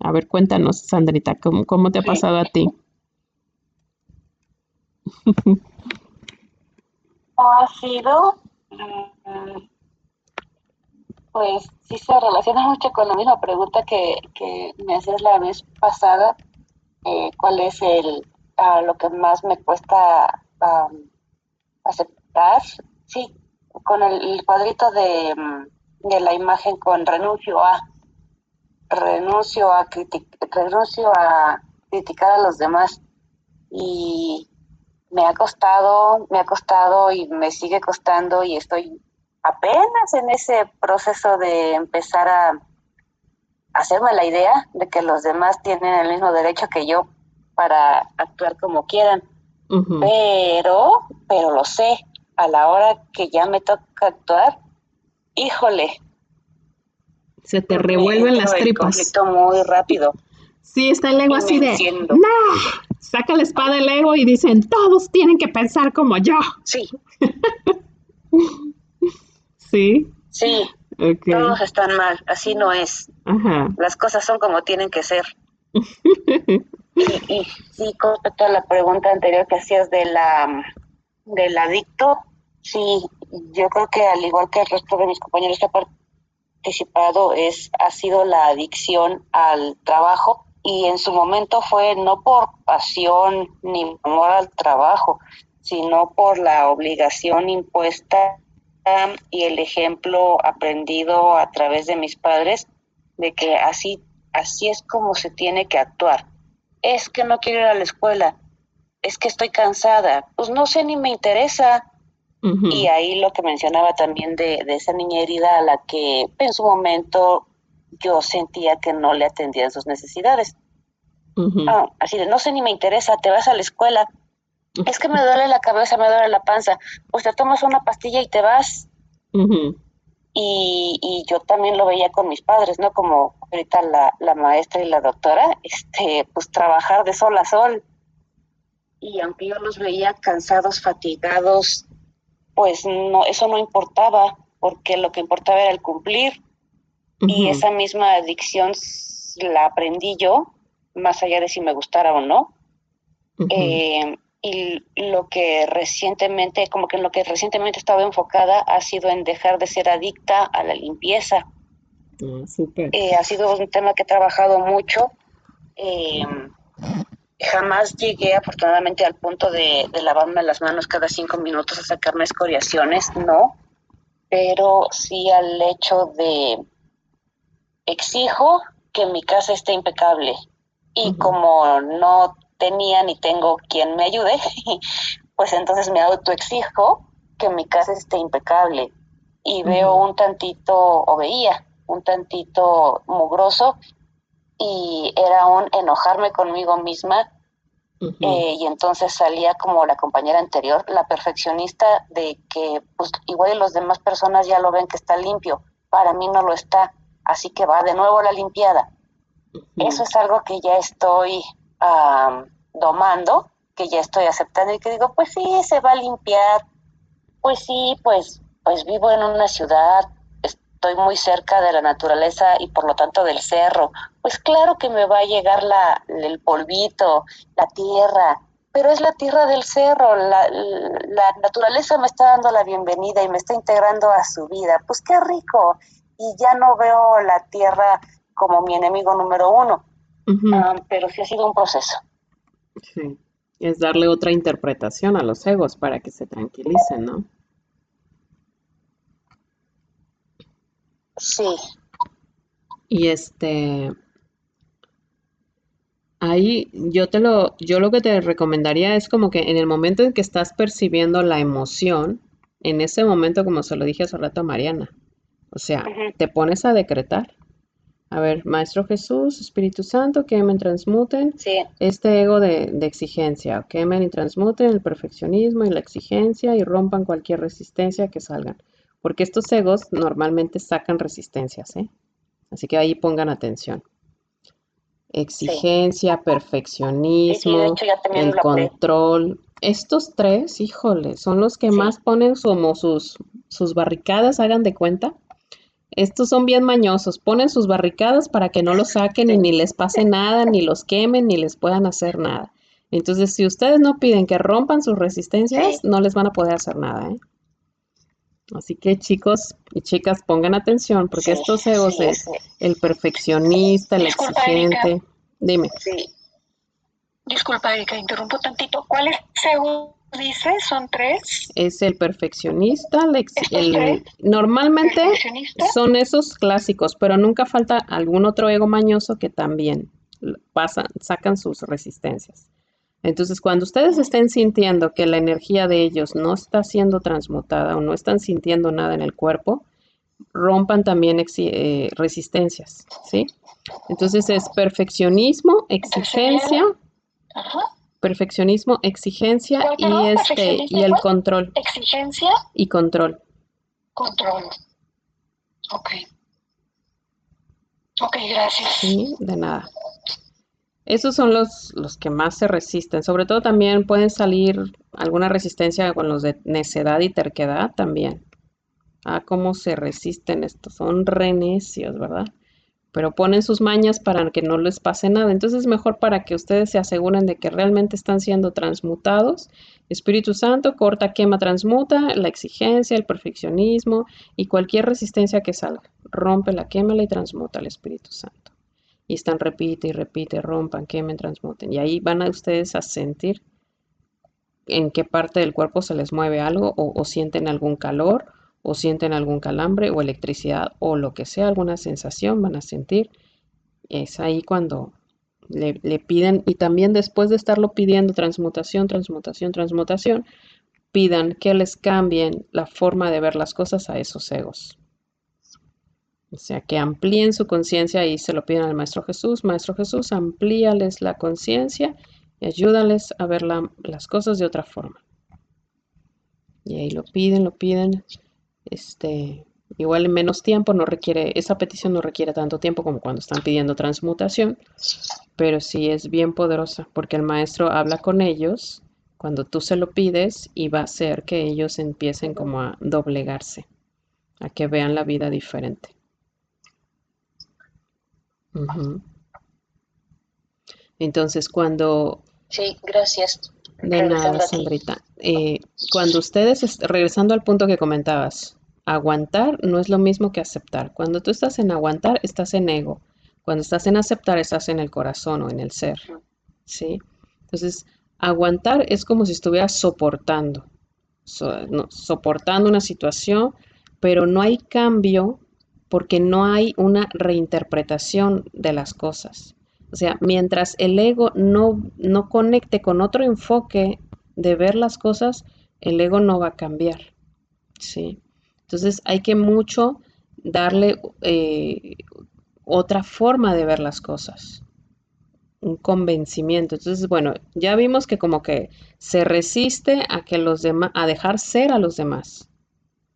A ver, cuéntanos, Sandrita, ¿cómo, cómo te ha pasado a ti? <laughs> Ha sido Mm, pues sí se relaciona mucho con la misma pregunta que, me hacías la vez pasada, eh, cuál es el lo que más me cuesta aceptar. Sí, con el, cuadrito de, mm, de, la imagen con renuncio a renuncio a renuncio a criticar a los demás y me ha costado, me ha costado y me sigue costando y estoy apenas en ese proceso de empezar a hacerme la idea de que los demás tienen el mismo derecho que yo para actuar como quieran. Pero, pero lo sé, a la hora que ya me toca actuar, híjole. Se te revuelven las tripas. muy rápido. Sí, está el ego así de, no, saca la espada del ego y dicen, todos tienen que pensar como yo. Sí. <laughs> sí. Sí. Todos están mal, así no es. Las cosas son como tienen que ser. <laughs> y, sí, con respecto a la pregunta anterior que hacías de la del adicto, sí, yo creo que al igual que el resto de mis compañeros que han participado, es, ha sido la adicción al trabajo y en su momento fue no por pasión ni amor al trabajo, sino por la obligación impuesta y el ejemplo aprendido a través de mis padres de que así así es como se tiene que actuar. Es que no quiero ir a la escuela, es que estoy cansada, pues no sé ni me interesa. Y ahí lo que mencionaba también de, de esa niña herida a la que en su momento yo sentía que no le atendían sus necesidades. Ah, así de, no sé ni me interesa, te vas a la escuela. Es que me duele la cabeza, me duele la panza. Pues te tomas una pastilla y te vas. y, y, yo también lo veía con mis padres, ¿no? Como ahorita la, la maestra y la doctora, este, pues trabajar de sol a sol. Y aunque yo los veía cansados, fatigados, pues no, eso no importaba, porque lo que importaba era el cumplir. Y esa misma adicción la aprendí yo, más allá de si me gustara o no. Eh, y lo que recientemente, como que en lo que recientemente estaba enfocada ha sido en dejar de ser adicta a la limpieza. Ah, eh, ha sido un tema que he trabajado mucho. Eh, jamás llegué afortunadamente al punto de, de, lavarme las manos cada cinco minutos a sacarme escoriaciones, no, pero sí al hecho de exijo que mi casa esté impecable y como no tenía ni tengo quien me ayude, <laughs> pues entonces me autoexijo que mi casa esté impecable. Y veo un tantito, o veía un tantito mugroso y era un enojarme conmigo misma Eh, y entonces salía como la compañera anterior, la perfeccionista de que pues igual los demás personas ya lo ven que está limpio, para mí no lo está, así que va de nuevo la limpiada. Eso es algo que ya estoy domando, que ya estoy aceptando y que digo, pues sí, se va a limpiar, pues sí, pues, pues vivo en una ciudad, estoy muy cerca de la naturaleza y por lo tanto del cerro, pues claro que me va a llegar la, el polvito, la tierra, pero es la tierra del cerro, la, la, naturaleza me está dando la bienvenida y me está integrando a su vida, pues qué rico, y ya no veo la tierra como mi enemigo número uno, ah, pero sí ha sido un proceso. Sí, es darle otra interpretación a los egos para que se tranquilicen, ¿no? Sí. Y este, ahí yo te lo, yo lo que te recomendaría es como que en el momento en que estás percibiendo la emoción, en ese momento, como se lo dije hace rato a Mariana, o sea, te pones a decretar. A ver, Maestro Jesús, Espíritu Santo, quemen, transmuten este ego de, de, exigencia, quemen y transmuten el perfeccionismo y la exigencia y rompan cualquier resistencia que salgan. Porque estos egos normalmente sacan resistencias, ¿eh? Así que ahí pongan atención. Exigencia, perfeccionismo, el control. Estos tres, híjole, son los que más ponen como sus, sus barricadas, hagan de cuenta. Estos son bien mañosos, ponen sus barricadas para que no los saquen y ni les pase nada, ni los quemen, ni les puedan hacer nada. Entonces, si ustedes no piden que rompan sus resistencias, no les van a poder hacer nada. ¿eh? Así que chicos y chicas pongan atención porque estos egos es el perfeccionista, el exigente. Dime. Disculpa, Erika, interrumpo tantito. ¿Cuáles ego dice? ¿Son tres? Es el perfeccionista, el, normalmente son esos clásicos, pero nunca falta algún otro ego mañoso que también pasan, sacan sus resistencias. Entonces, cuando ustedes estén sintiendo que la energía de ellos no está siendo transmutada o no están sintiendo nada en el cuerpo, rompan también eh, resistencias, ¿sí? Entonces es perfeccionismo, exigencia, perfeccionismo, exigencia y este y el control. Exigencia y control. Control. Ok. Ok, gracias. Sí, de nada. Esos son los, los que más se resisten. Sobre todo también pueden salir alguna resistencia con los de necedad y terquedad también. Ah, cómo se resisten estos. Son renecios, ¿verdad? Pero ponen sus mañas para que no les pase nada. Entonces es mejor para que ustedes se aseguren de que realmente están siendo transmutados. Espíritu Santo corta, quema, transmuta la exigencia, el perfeccionismo y cualquier resistencia que salga. Rompe la quema y transmuta el Espíritu Santo y están repite y repite, rompan, quemen, transmuten. Y ahí van a ustedes a sentir en qué parte del cuerpo se les mueve algo o, sienten algún calor o sienten algún calambre o electricidad o lo que sea, alguna sensación van a sentir. Es ahí cuando le, piden y también después de estarlo pidiendo transmutación, transmutación, transmutación, pidan que les cambien la forma de ver las cosas a esos egos. O sea, que amplíen su conciencia y se lo piden al Maestro Jesús. Maestro Jesús, amplíales la conciencia y ayúdales a ver las cosas de otra forma. Y ahí lo piden, lo piden. Este, igual en menos tiempo, no requiere, esa petición no requiere tanto tiempo como cuando están pidiendo transmutación, pero sí es bien poderosa porque el maestro habla con ellos cuando tú se lo pides y va a hacer que ellos empiecen como a doblegarse, a que vean la vida diferente. Entonces, cuando... Sí, gracias. De nada, Sandrita. Eh, cuando ustedes, regresando al punto que comentabas, aguantar no es lo mismo que aceptar. Cuando tú estás en aguantar, estás en ego. Cuando estás en aceptar, estás en el corazón o en el ser. ¿Sí? Entonces, aguantar es como si estuvieras soportando, soportando una situación, pero no hay cambio porque no hay una reinterpretación de las cosas. O sea, mientras el ego no, no conecte con otro enfoque de ver las cosas, el ego no va a cambiar. ¿sí? Entonces hay que mucho darle eh, otra forma de ver las cosas. un convencimiento. Entonces, bueno, ya vimos que como que se resiste a que los demás, a dejar ser a los demás.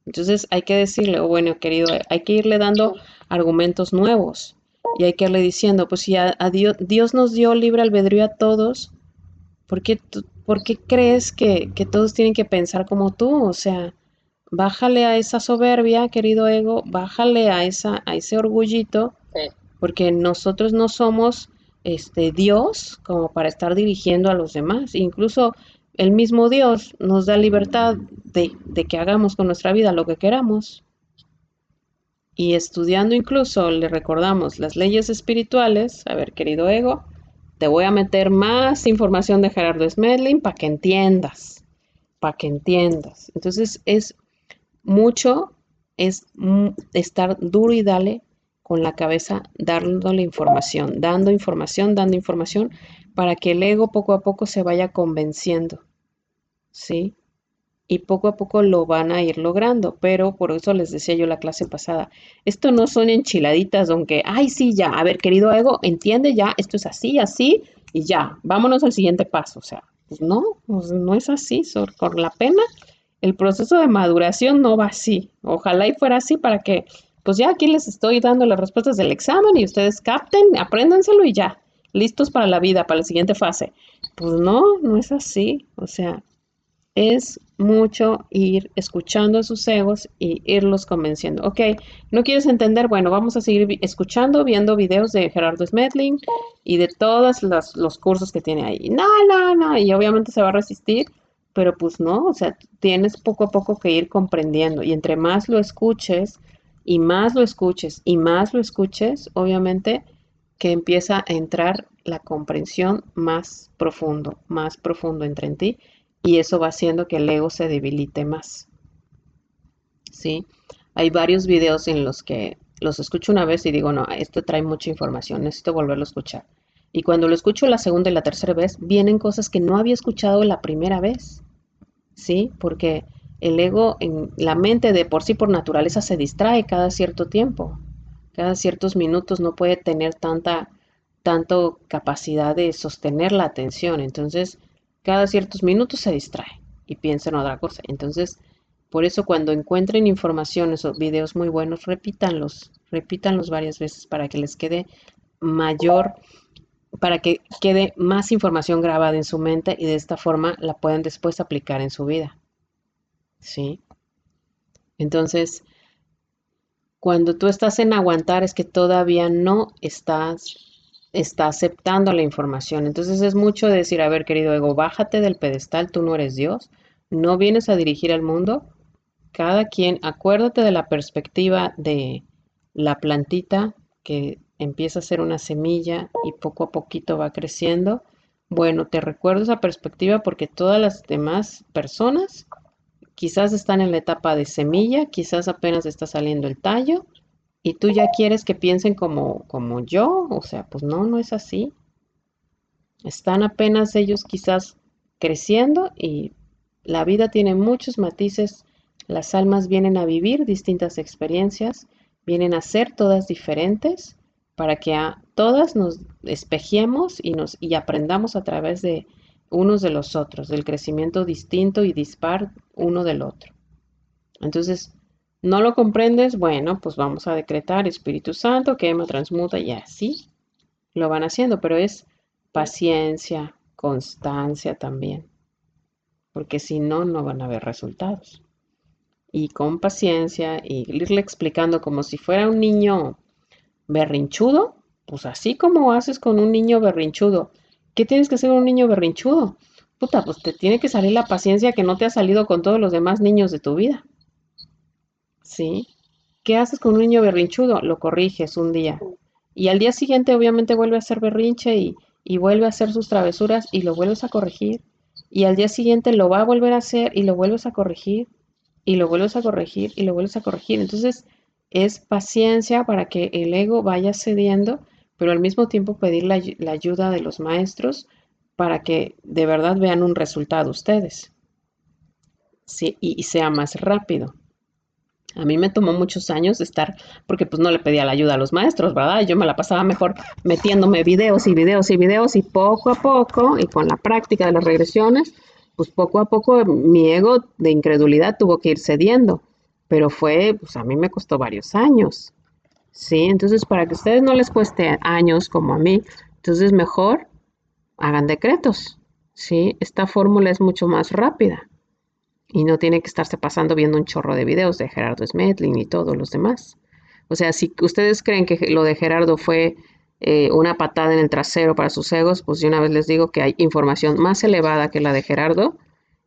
Entonces hay que decirle, oh, bueno, querido, hay que irle dando argumentos nuevos y hay que irle diciendo, pues si a, Dios, Dios, nos dio libre albedrío a todos, ¿por qué, por qué crees que, que, todos tienen que pensar como tú? O sea, bájale a esa soberbia, querido ego, bájale a, esa, a ese orgullito, porque nosotros no somos este, Dios como para estar dirigiendo a los demás. Incluso el mismo Dios nos da libertad de, de que hagamos con nuestra vida lo que queramos. Y estudiando incluso le recordamos las leyes espirituales. A ver, querido ego, te voy a meter más información de Gerardo Smedlin para que entiendas, para que entiendas. Entonces es mucho, es estar duro y dale con la cabeza dándole información, dando información, dando información, para que el ego poco a poco se vaya convenciendo, ¿sí? Y poco a poco lo van a ir logrando, pero por eso les decía yo la clase pasada, esto no son enchiladitas, aunque, ay, sí, ya, a ver, querido ego, entiende ya, esto es así, así, y ya, vámonos al siguiente paso, o sea, pues no, pues no es así, por la pena, el proceso de maduración no va así, ojalá y fuera así para que pues ya aquí les estoy dando las respuestas del examen y ustedes capten, apréndanselo y ya, listos para la vida, para la siguiente fase. Pues no, no es así. O sea, es mucho ir escuchando a sus egos y irlos convenciendo. Ok, ¿no quieres entender? Bueno, vamos a seguir escuchando, viendo videos de Gerardo Smedling y de todos los, cursos que tiene ahí. No, no, no, y obviamente se va a resistir, pero pues no, o sea, tienes poco a poco que ir comprendiendo y entre más lo escuches, y más lo escuches y más lo escuches, obviamente que empieza a entrar la comprensión más profundo, más profundo entre en ti y eso va haciendo que el ego se debilite más. ¿Sí? Hay varios videos en los que los escucho una vez y digo, no, esto trae mucha información, necesito volverlo a escuchar. Y cuando lo escucho la segunda y la tercera vez, vienen cosas que no había escuchado la primera vez. ¿Sí? Porque el ego en la mente de por sí por naturaleza se distrae cada cierto tiempo. Cada ciertos minutos no puede tener tanta tanto capacidad de sostener la atención. Entonces, cada ciertos minutos se distrae y piensa en otra cosa. Entonces, por eso cuando encuentren informaciones o videos muy buenos, repítanlos, repítanlos varias veces para que les quede mayor, para que quede más información grabada en su mente y de esta forma la pueden después aplicar en su vida. ¿sí? Entonces, cuando tú estás en aguantar es que todavía no estás está aceptando la información. Entonces es mucho decir, a ver, querido ego, bájate del pedestal, tú no eres Dios, no vienes a dirigir al mundo. Cada quien, acuérdate de la perspectiva de la plantita que empieza a ser una semilla y poco a poquito va creciendo. Bueno, te recuerdo esa perspectiva porque todas las demás personas Quizás están en la etapa de semilla, quizás apenas está saliendo el tallo y tú ya quieres que piensen como, como yo, o sea, pues no, no es así. Están apenas ellos quizás creciendo y la vida tiene muchos matices, las almas vienen a vivir distintas experiencias, vienen a ser todas diferentes para que a todas nos espejemos y, nos, y aprendamos a través de unos de los otros, del crecimiento distinto y dispar uno del otro. Entonces, ¿no lo comprendes? Bueno, pues vamos a decretar Espíritu Santo, que me transmuta y así lo van haciendo, pero es paciencia, constancia también, porque si no, no van a haber resultados. Y con paciencia y irle explicando como si fuera un niño berrinchudo, pues así como haces con un niño berrinchudo, ¿Qué tienes que hacer un niño berrinchudo? Puta, pues te tiene que salir la paciencia que no te ha salido con todos los demás niños de tu vida. ¿Sí? ¿Qué haces con un niño berrinchudo? Lo corriges un día. Y al día siguiente obviamente vuelve a hacer berrinche y, y vuelve a hacer sus travesuras y lo vuelves a corregir. Y al día siguiente lo va a volver a hacer y lo vuelves a corregir. Y lo vuelves a corregir y lo vuelves a corregir. Entonces es paciencia para que el ego vaya cediendo pero al mismo tiempo pedir la, ayuda de los maestros para que de verdad vean un resultado ustedes sí, y, sea más rápido. A mí me tomó muchos años estar, porque pues no le pedía la ayuda a los maestros, ¿verdad? Yo me la pasaba mejor metiéndome videos y videos y videos y poco a poco y con la práctica de las regresiones, pues poco a poco mi ego de incredulidad tuvo que ir cediendo, pero fue, pues a mí me costó varios años, ¿sí? Entonces para que ustedes no les cueste años como a mí, entonces mejor hagan decretos, ¿sí? Esta fórmula es mucho más rápida y no tiene que estarse pasando viendo un chorro de videos de Gerardo Smetlin y todos los demás. O sea, si ustedes creen que lo de Gerardo fue eh, una patada en el trasero para sus egos, pues yo una vez les digo que hay información más elevada que la de Gerardo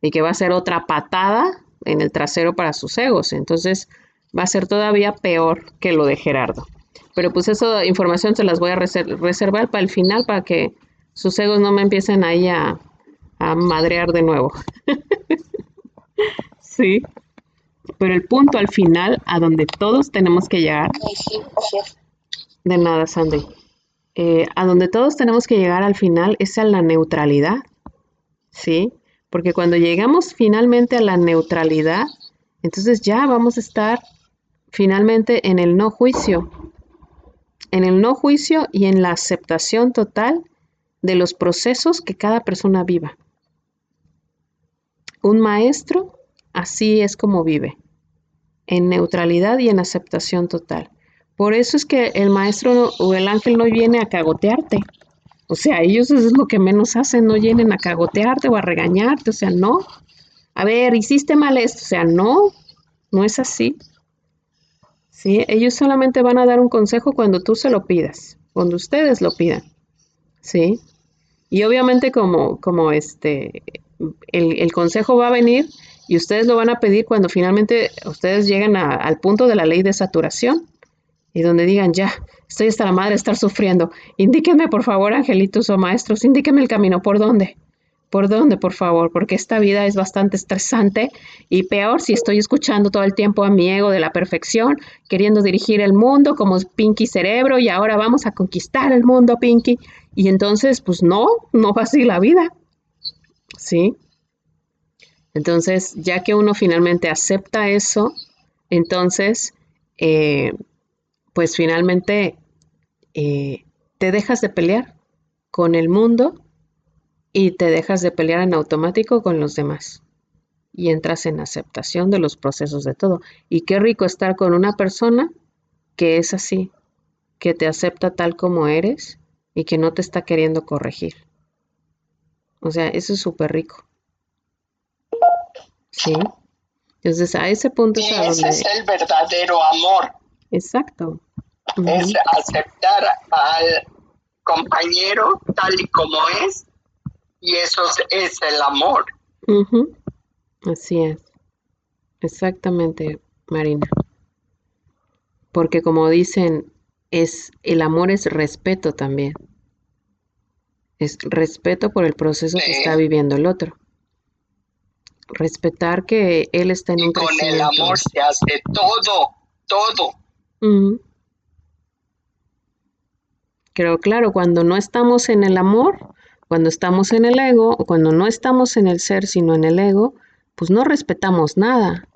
y que va a ser otra patada en el trasero para sus egos. Entonces va a ser todavía peor que lo de Gerardo. Pero pues esa información se las voy a reservar para el final para que sus egos no me empiecen ahí a, a madrear de nuevo. <laughs> Sí. Pero el punto al final, a donde todos tenemos que llegar. De nada, Sandy. Eh, a donde todos tenemos que llegar al final es a la neutralidad. ¿Sí? Porque cuando llegamos finalmente a la neutralidad, entonces ya vamos a estar finalmente en el no juicio. En el no juicio y en la aceptación total de los procesos que cada persona viva. Un maestro así es como vive, en neutralidad y en aceptación total. Por eso es que el maestro o el ángel no viene a cagotearte. O sea, ellos eso es lo que menos hacen, no vienen a cagotearte o a regañarte, o sea, no. A ver, hiciste mal esto, o sea, no, no es así. ¿Sí? Ellos solamente van a dar un consejo cuando tú se lo pidas, cuando ustedes lo pidan. ¿Sí? Y obviamente como, como este, el, consejo va a venir y ustedes lo van a pedir cuando finalmente ustedes lleguen al punto de la ley de saturación y donde digan, ya, estoy hasta la madre de estar sufriendo. Indíquenme, por favor, angelitos o maestros, indíquenme el camino, ¿por dónde? ¿Por dónde, por favor? Porque esta vida es bastante estresante y peor si estoy escuchando todo el tiempo a mi ego de la perfección, queriendo dirigir el mundo como Pinky Cerebro y ahora vamos a conquistar el mundo, Pinky. Y entonces, pues no, no va así la vida. ¿Sí? Entonces, ya que uno finalmente acepta eso, entonces, eh, pues finalmente eh, te dejas de pelear con el mundo y te dejas de pelear en automático con los demás. Y entras en aceptación de los procesos de todo. Y qué rico estar con una persona que es así, que te acepta tal como eres y que no te está queriendo corregir. O sea, eso es súper rico. Sí. Entonces, a ese punto es Ese es el verdadero amor. Exacto. Es aceptar al compañero tal y como es, y eso es, el amor. Así es. Exactamente, Marina. Porque como dicen, es el amor es respeto también es respeto por el proceso que está viviendo el otro. Respetar que él está en y un con el amor se hace todo, todo. Pero claro, cuando no estamos en el amor, cuando estamos en el ego, o cuando no estamos en el ser, sino en el ego, pues no respetamos nada.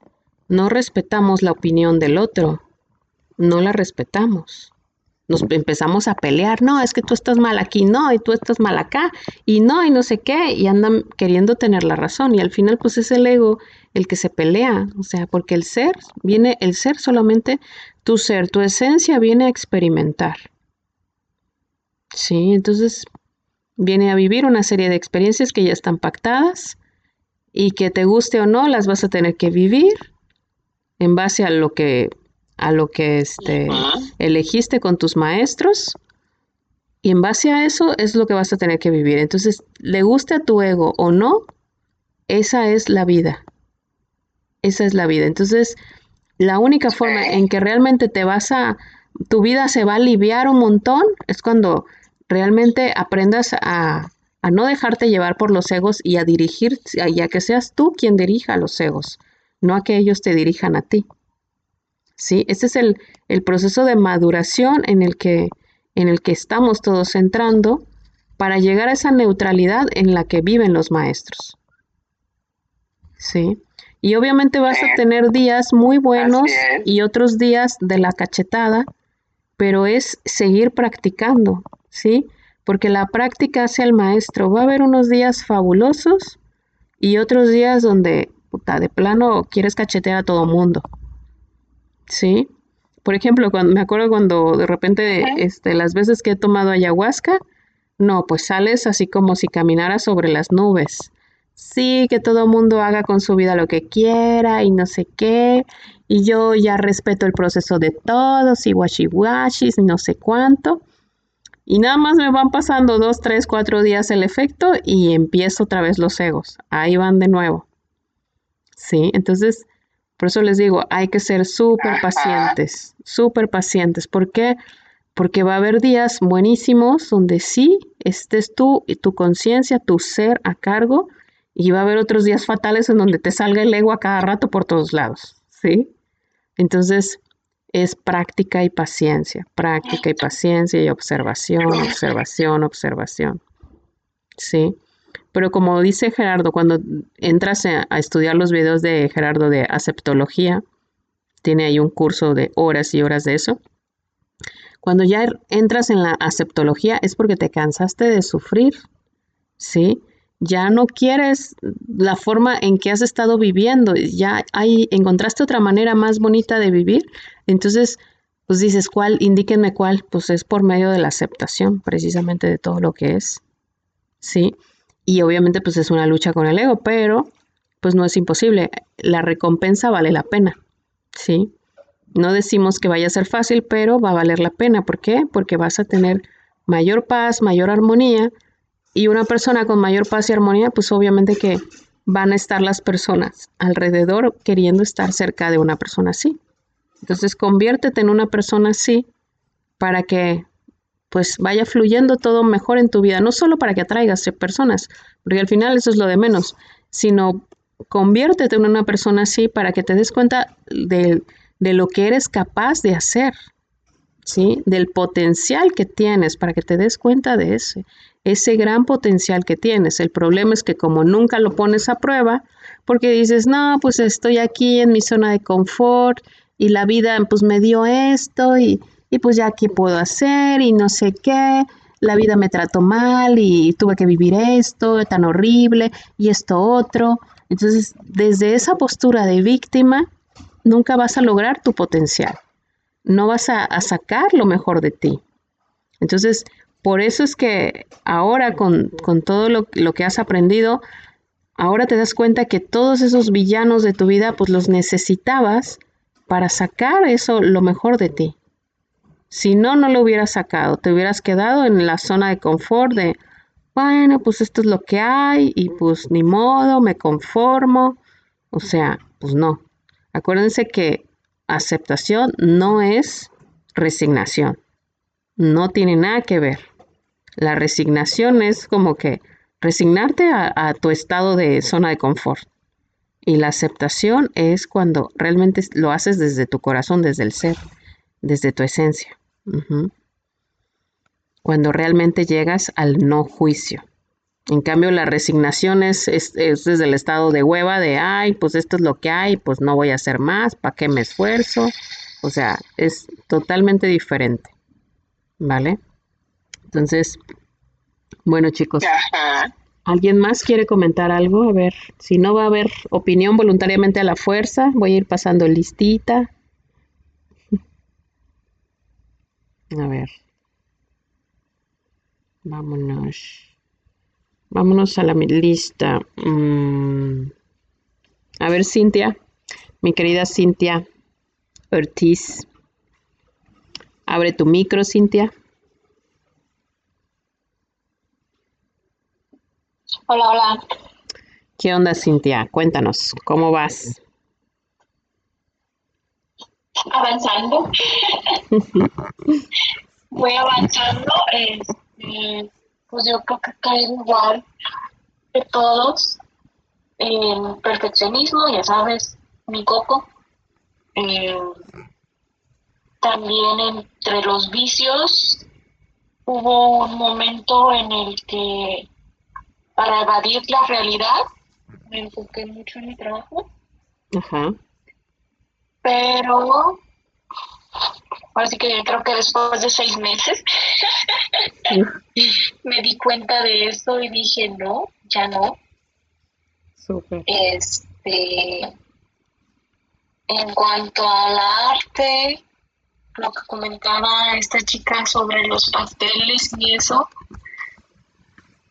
No respetamos la opinión del otro. No la respetamos nos empezamos a pelear, no, es que tú estás mal aquí, no, y tú estás mal acá, y no, y no sé qué, y andan queriendo tener la razón, y al final pues es el ego el que se pelea, o sea, porque el ser viene, el ser solamente, tu ser, tu esencia viene a experimentar. Sí, entonces viene a vivir una serie de experiencias que ya están pactadas y que te guste o no, las vas a tener que vivir en base a lo que a lo que este, elegiste con tus maestros y en base a eso es lo que vas a tener que vivir. Entonces, le guste a tu ego o no, esa es la vida. Esa es la vida. Entonces, la única forma en que realmente te vas a, tu vida se va a aliviar un montón es cuando realmente aprendas a, a no dejarte llevar por los egos y a dirigir, y a que seas tú quien dirija a los egos, no a que ellos te dirijan a ti. ¿Sí? Este es el, proceso de maduración en el, que, en el que estamos todos entrando para llegar a esa neutralidad en la que viven los maestros. ¿Sí? Y obviamente vas a tener días muy buenos y otros días de la cachetada, pero es seguir practicando, ¿sí? Porque la práctica hace al maestro. Va a haber unos días fabulosos y otros días donde, puta, de plano quieres cachetear a todo mundo, ¿sí? Por ejemplo, cuando, me acuerdo cuando de repente, este, las veces que he tomado ayahuasca, no, pues sales así como si caminaras sobre las nubes. Sí, que todo el mundo haga con su vida lo que quiera y no sé qué. Y yo ya respeto el proceso de todos y washiwashis y no sé cuánto. Y nada más me van pasando dos, tres, cuatro días el efecto y empiezo otra vez los egos. Ahí van de nuevo. Sí, entonces, por eso les digo, hay que ser súper pacientes, súper pacientes. ¿Por qué? Porque va a haber días buenísimos donde sí estés tú y tu conciencia, tu ser a cargo, y va a haber otros días fatales en donde te salga el ego a cada rato por todos lados, ¿sí? Entonces, es práctica y paciencia, práctica y paciencia y observación, observación, observación, ¿sí? Pero como dice Gerardo, cuando entras a, estudiar los videos de Gerardo de aceptología, tiene ahí un curso de horas y horas de eso, cuando ya entras en la aceptología es porque te cansaste de sufrir, ¿sí? Ya no quieres la forma en que has estado viviendo, ya hay, encontraste otra manera más bonita de vivir, entonces, pues dices, ¿cuál? Indíquenme cuál, pues es por medio de la aceptación precisamente de todo lo que es, ¿sí? Y obviamente pues es una lucha con el ego, pero pues no es imposible, la recompensa vale la pena, ¿sí? No decimos que vaya a ser fácil, pero va a valer la pena. ¿Por qué? Porque vas a tener mayor paz, mayor armonía. Y una persona con mayor paz y armonía, pues obviamente que van a estar las personas alrededor queriendo estar cerca de una persona así. Entonces conviértete en una persona así para que pues vaya fluyendo todo mejor en tu vida, no solo para que atraigas personas, porque al final eso es lo de menos, sino conviértete en una persona así para que te des cuenta del de lo que eres capaz de hacer, ¿sí? Del potencial que tienes para que te des cuenta de ese, ese gran potencial que tienes. El problema es que como nunca lo pones a prueba, porque dices, no, pues estoy aquí en mi zona de confort y la vida pues me dio esto y, y pues ya qué puedo hacer y no sé qué, la vida me trató mal y tuve que vivir esto tan horrible y esto otro. Entonces, desde esa postura de víctima, nunca vas a lograr tu potencial. No vas a, sacar lo mejor de ti. Entonces, por eso es que ahora con, todo lo, lo, que has aprendido, ahora te das cuenta que todos esos villanos de tu vida, pues los necesitabas para sacar eso, lo mejor de ti. Si no, no lo hubieras sacado, te hubieras quedado en la zona de confort de, bueno, pues esto es lo que hay y pues ni modo, me conformo. O sea, pues no, Acuérdense que aceptación no es resignación. No tiene nada que ver. La resignación es como que resignarte a, tu estado de zona de confort. Y la aceptación es cuando realmente lo haces desde tu corazón, desde el ser, desde tu esencia. Cuando realmente llegas al no juicio. En cambio, la resignación es, desde el estado de hueva, de, ay, pues esto es lo que hay, pues no voy a hacer más, ¿para qué me esfuerzo? O sea, es totalmente diferente. ¿Vale? Entonces, bueno chicos, ¿alguien más quiere comentar algo? A ver, si no va a haber opinión voluntariamente a la fuerza, voy a ir pasando listita. A ver. Vámonos. Vámonos a la lista. Mm. A ver, Cintia, mi querida Cintia Ortiz. Abre tu micro, Cintia. Hola, hola. ¿Qué onda, Cintia? Cuéntanos, ¿cómo vas? Avanzando. Voy avanzando. Este, pues yo creo que cae igual de todos en perfeccionismo, ya sabes, mi coco. Eh, también entre los vicios hubo un momento en el que para evadir la realidad me enfoqué mucho en mi trabajo Ajá. Pero, ahora sí que creo que después de seis meses <laughs> me di cuenta de eso y dije, no, ya no. Este, en cuanto al arte, lo que comentaba esta chica sobre los pasteles y eso,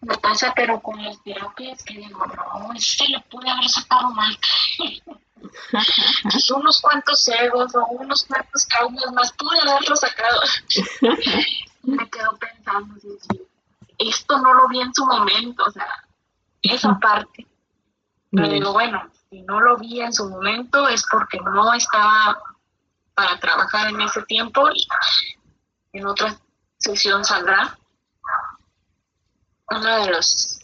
me pasa, pero con las terapias que digo, no, este lo pude haber sacado mal. <laughs> unos cuantos egos o unos cuantos traumas más pude haberlo sacado. <laughs> me quedo pensando, esto no lo vi en su momento, o sea, esa parte. Pero digo, bueno, si no lo vi en su momento es porque no estaba para trabajar en ese tiempo y en otra sesión saldrá. Uno de los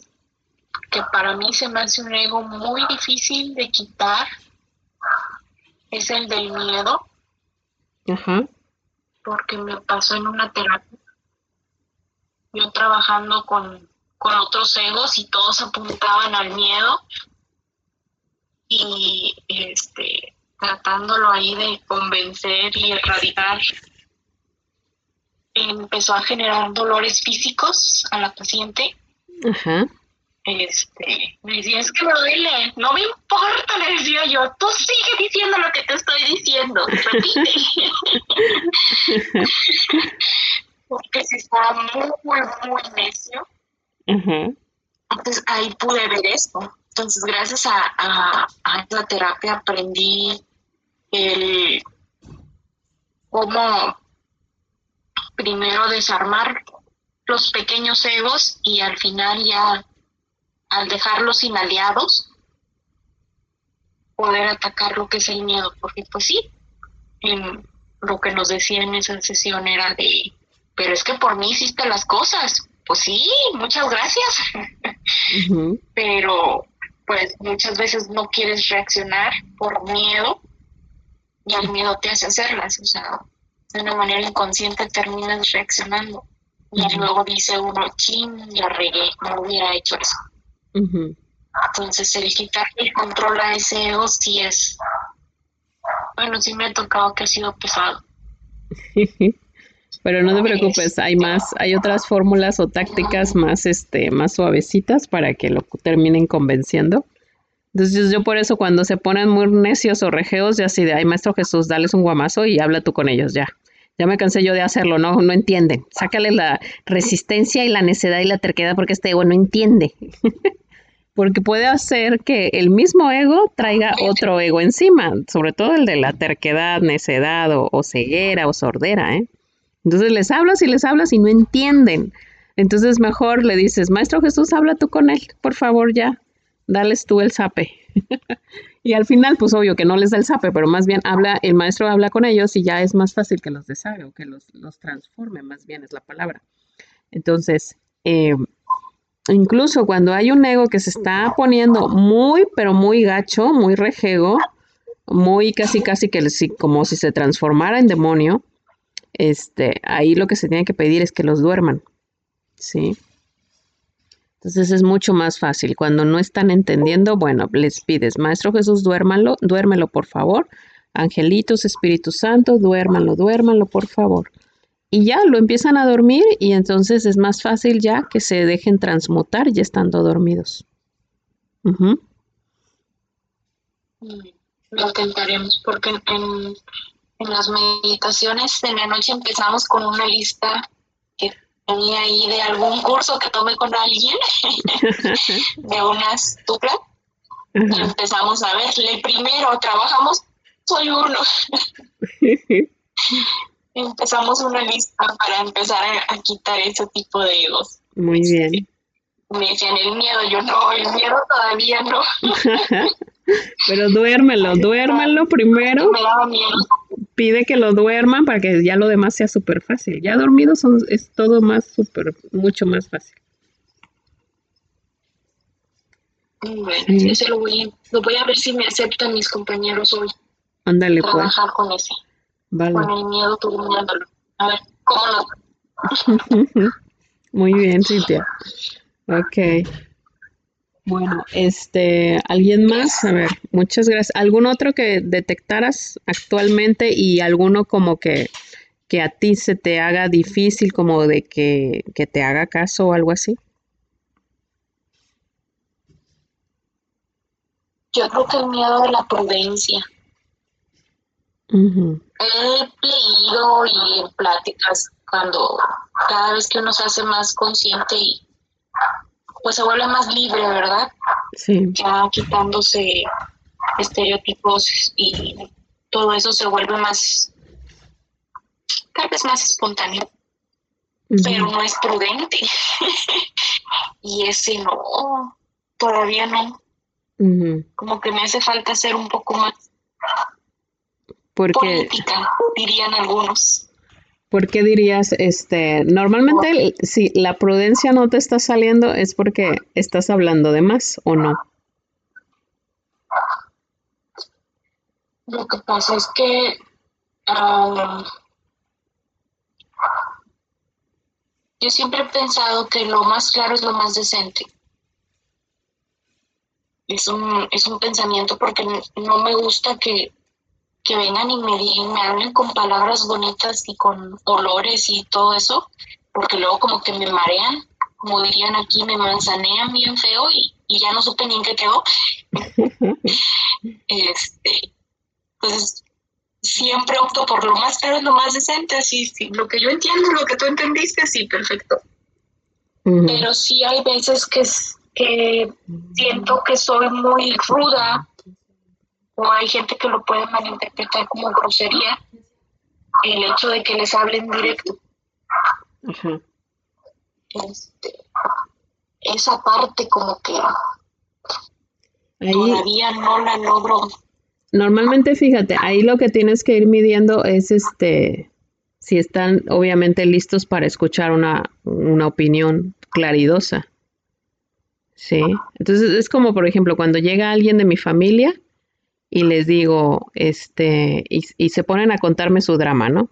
que para mí se me hace un ego muy difícil de quitar es el del miedo. Ajá. Porque me pasó en una terapia. Yo trabajando con, con otros egos y todos apuntaban al miedo. Y este tratándolo ahí de convencer y erradicar, empezó a generar dolores físicos a la paciente. Ajá. Este, me decía, es que me duele, no me importa, le decía yo, tú sigue diciendo lo que te estoy diciendo, repite. <laughs> Porque si estaba muy, muy necio. Entonces ahí pude ver esto. Entonces, gracias a, a, a la terapia aprendí el cómo primero desarmar los pequeños egos y al final ya al dejarlos sin aliados poder atacar lo que es el miedo porque pues sí en lo que nos decía en esa sesión era de pero es que por mí hiciste las cosas pues sí muchas gracias <laughs> pero pues muchas veces no quieres reaccionar por miedo y el miedo te hace hacerlas, o sea, de una manera inconsciente terminas reaccionando. Y luego dice uno, ching, ya regué, no hubiera hecho eso. Entonces, el quitarle el control a ese ego sí es, bueno, sí me ha tocado que ha sido pesado. <laughs> Pero no te preocupes, hay más, hay otras fórmulas o tácticas más, este, más suavecitas para que lo terminen convenciendo. Entonces yo por eso cuando se ponen muy necios o rejeos, ya así de, ay, Maestro Jesús, dales un guamazo y habla tú con ellos, ya. Ya me cansé yo de hacerlo, no, no entienden. Sácale la resistencia y la necedad y la terquedad porque este ego no entiende. <laughs> porque puede hacer que el mismo ego traiga otro ego encima, sobre todo el de la terquedad, necedad o, o ceguera o sordera, ¿eh? Entonces les hablas y les hablas y no entienden. Entonces mejor le dices, Maestro Jesús, habla tú con él, por favor, ya, dales tú el zape. <laughs> y al final, pues obvio que no les da el zape, pero más bien habla, el maestro habla con ellos y ya es más fácil que los deshaga o que los, transforme, más bien es la palabra. Entonces, eh, incluso cuando hay un ego que se está poniendo muy, pero muy gacho, muy rejego, muy casi, casi que como si se transformara en demonio, este, ahí lo que se tiene que pedir es que los duerman, ¿sí? Entonces es mucho más fácil. Cuando no están entendiendo, bueno, les pides, Maestro Jesús, duérmalo, duérmelo por favor. Angelitos, Espíritu Santo, duérmalo, duérmalo por favor. Y ya lo empiezan a dormir y entonces es más fácil ya que se dejen transmutar ya estando dormidos. Lo intentaremos porque en, en las meditaciones en la noche empezamos con una lista tenía ahí de algún curso que tomé con alguien, <laughs> de unas tupla, y empezamos a verle primero, trabajamos, soy uno. <laughs> empezamos una lista para empezar a, quitar ese tipo de egos. Muy bien. Me decían el miedo, yo no, el miedo todavía no. <laughs> Pero duérmelo, <laughs> duérmelo primero. Me daba miedo pide que lo duerman para que ya lo demás sea súper fácil. Ya dormido son, es todo más súper, mucho más fácil. Bueno, ese lo voy, a ver si me aceptan mis compañeros hoy. Ándale, pues. Trabajar con ese. Vale. Con el miedo durmiéndolo. A ver, ¿cómo lo? <laughs> Muy bien, Cintia. Ok. Bueno, este, ¿alguien más? A ver, muchas gracias. ¿Algún otro que detectaras actualmente y alguno como que, que a ti se te haga difícil como de que, que te haga caso o algo así? Yo creo que el miedo de la prudencia. He leído y en pláticas cuando cada vez que uno se hace más consciente y pues se vuelve más libre, ¿verdad? Sí. Ya quitándose estereotipos y todo eso se vuelve más, tal vez más espontáneo, pero no es prudente. <laughs> y ese no, todavía no. Como que me hace falta ser un poco más Porque, política, dirían algunos. ¿Por qué dirías, este, normalmente si la prudencia no te está saliendo es porque estás hablando de más o no? Lo que pasa es que yo siempre he pensado que lo más claro es lo más decente es un, es un pensamiento porque no me gusta que, vengan y me digan, me hablen con palabras bonitas y con olores y todo eso, porque luego como que me marean, como dirían aquí, me manzanean bien feo y, ya no supe ni en qué quedó. <laughs> este, pues siempre opto por lo más claro, lo más decente, así, sí, lo que yo entiendo, lo que tú entendiste, sí, perfecto. Pero sí hay veces que, que siento que soy muy ruda o hay gente que lo puede malinterpretar como grosería el hecho de que les hablen directo. Este, esa parte como que todavía no la logro. Normalmente, fíjate, ahí lo que tienes que ir midiendo es este si están obviamente listos para escuchar una, una opinión claridosa. Sí, entonces es como, por ejemplo, cuando llega alguien de mi familia y les digo, este, y, se ponen a contarme su drama, ¿no?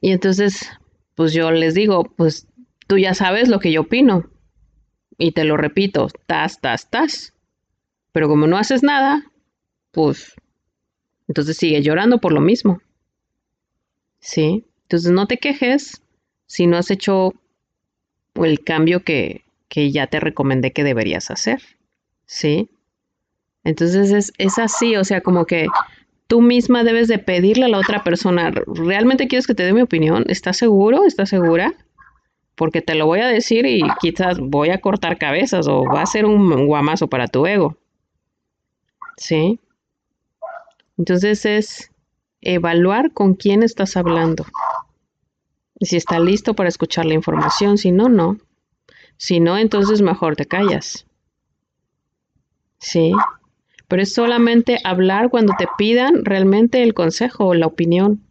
Y entonces, pues yo les digo, pues tú ya sabes lo que yo opino. Y te lo repito, tas, tas, tas. Pero como no haces nada, pues entonces sigue llorando por lo mismo. ¿Sí? Entonces no te quejes si no has hecho el cambio que, que ya te recomendé que deberías hacer. ¿Sí? Entonces es, es así, o sea, como que tú misma debes de pedirle a la otra persona, ¿realmente quieres que te dé mi opinión? ¿Estás seguro? ¿Estás segura? Porque te lo voy a decir y quizás voy a cortar cabezas o va a ser un guamazo para tu ego. ¿Sí? Entonces es evaluar con quién estás hablando. Si está listo para escuchar la información, si no, no. Si no, entonces mejor te callas. Sí. Pero es solamente hablar cuando te pidan realmente el consejo o la opinión.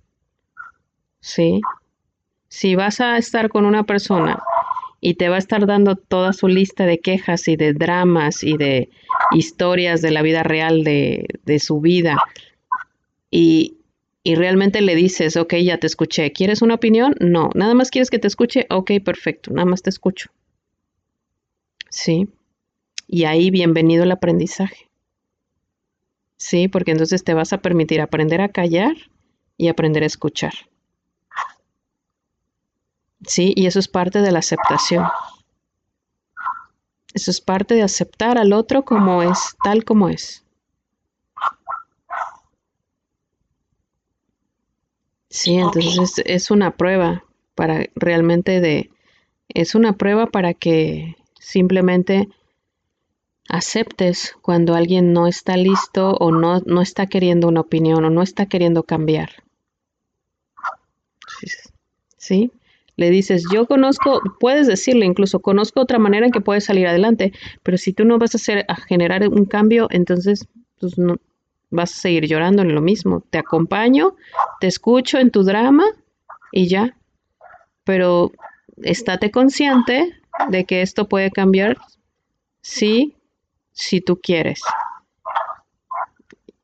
Sí. Si vas a estar con una persona y te va a estar dando toda su lista de quejas y de dramas y de historias de la vida real de, de su vida y, y realmente le dices, ok, ya te escuché, ¿quieres una opinión? No, nada más quieres que te escuche, ok, perfecto, nada más te escucho. Sí. Y ahí bienvenido el aprendizaje. Sí, porque entonces te vas a permitir aprender a callar y aprender a escuchar. Sí, y eso es parte de la aceptación. Eso es parte de aceptar al otro como es, tal como es. Sí, entonces es, es una prueba para realmente de, es una prueba para que simplemente aceptes cuando alguien no está listo o no, no está queriendo una opinión o no está queriendo cambiar. ¿Sí? Le dices, yo conozco, puedes decirle incluso, conozco otra manera en que puedes salir adelante, pero si tú no vas a hacer, a generar un cambio, entonces pues no, vas a seguir llorando en lo mismo. Te acompaño, te escucho en tu drama y ya. Pero estate consciente de que esto puede cambiar sí, si tú quieres.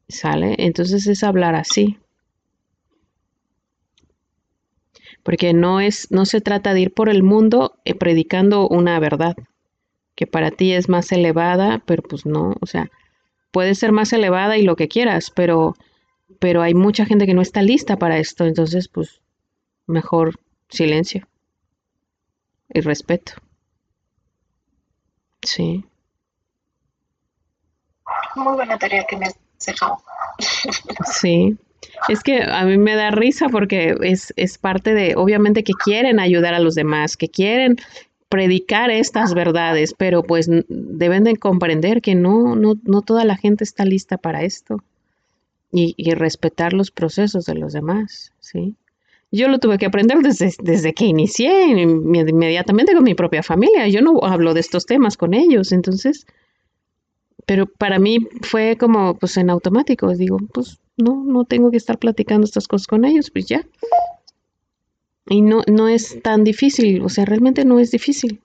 ¿Sale? Entonces es hablar así. Porque no es, no se trata de ir por el mundo eh, predicando una verdad, que para ti es más elevada, pero pues no, o sea, puede ser más elevada y lo que quieras, pero, pero hay mucha gente que no está lista para esto, entonces pues mejor silencio y respeto. Sí. Muy buena tarea que me has dejado. Sí. Es que a mí me da risa porque es, es parte de, obviamente que quieren ayudar a los demás, que quieren predicar estas verdades, pero pues deben de comprender que no, no, no toda la gente está lista para esto y, y, respetar los procesos de los demás, ¿sí? Yo lo tuve que aprender desde, desde que inicié, inmediatamente con mi propia familia. Yo no hablo de estos temas con ellos, entonces, pero para mí fue como, pues en automático, digo, pues no, no tengo que estar platicando estas cosas con ellos, pues ya. Y no, no es tan difícil, o sea, realmente no es difícil.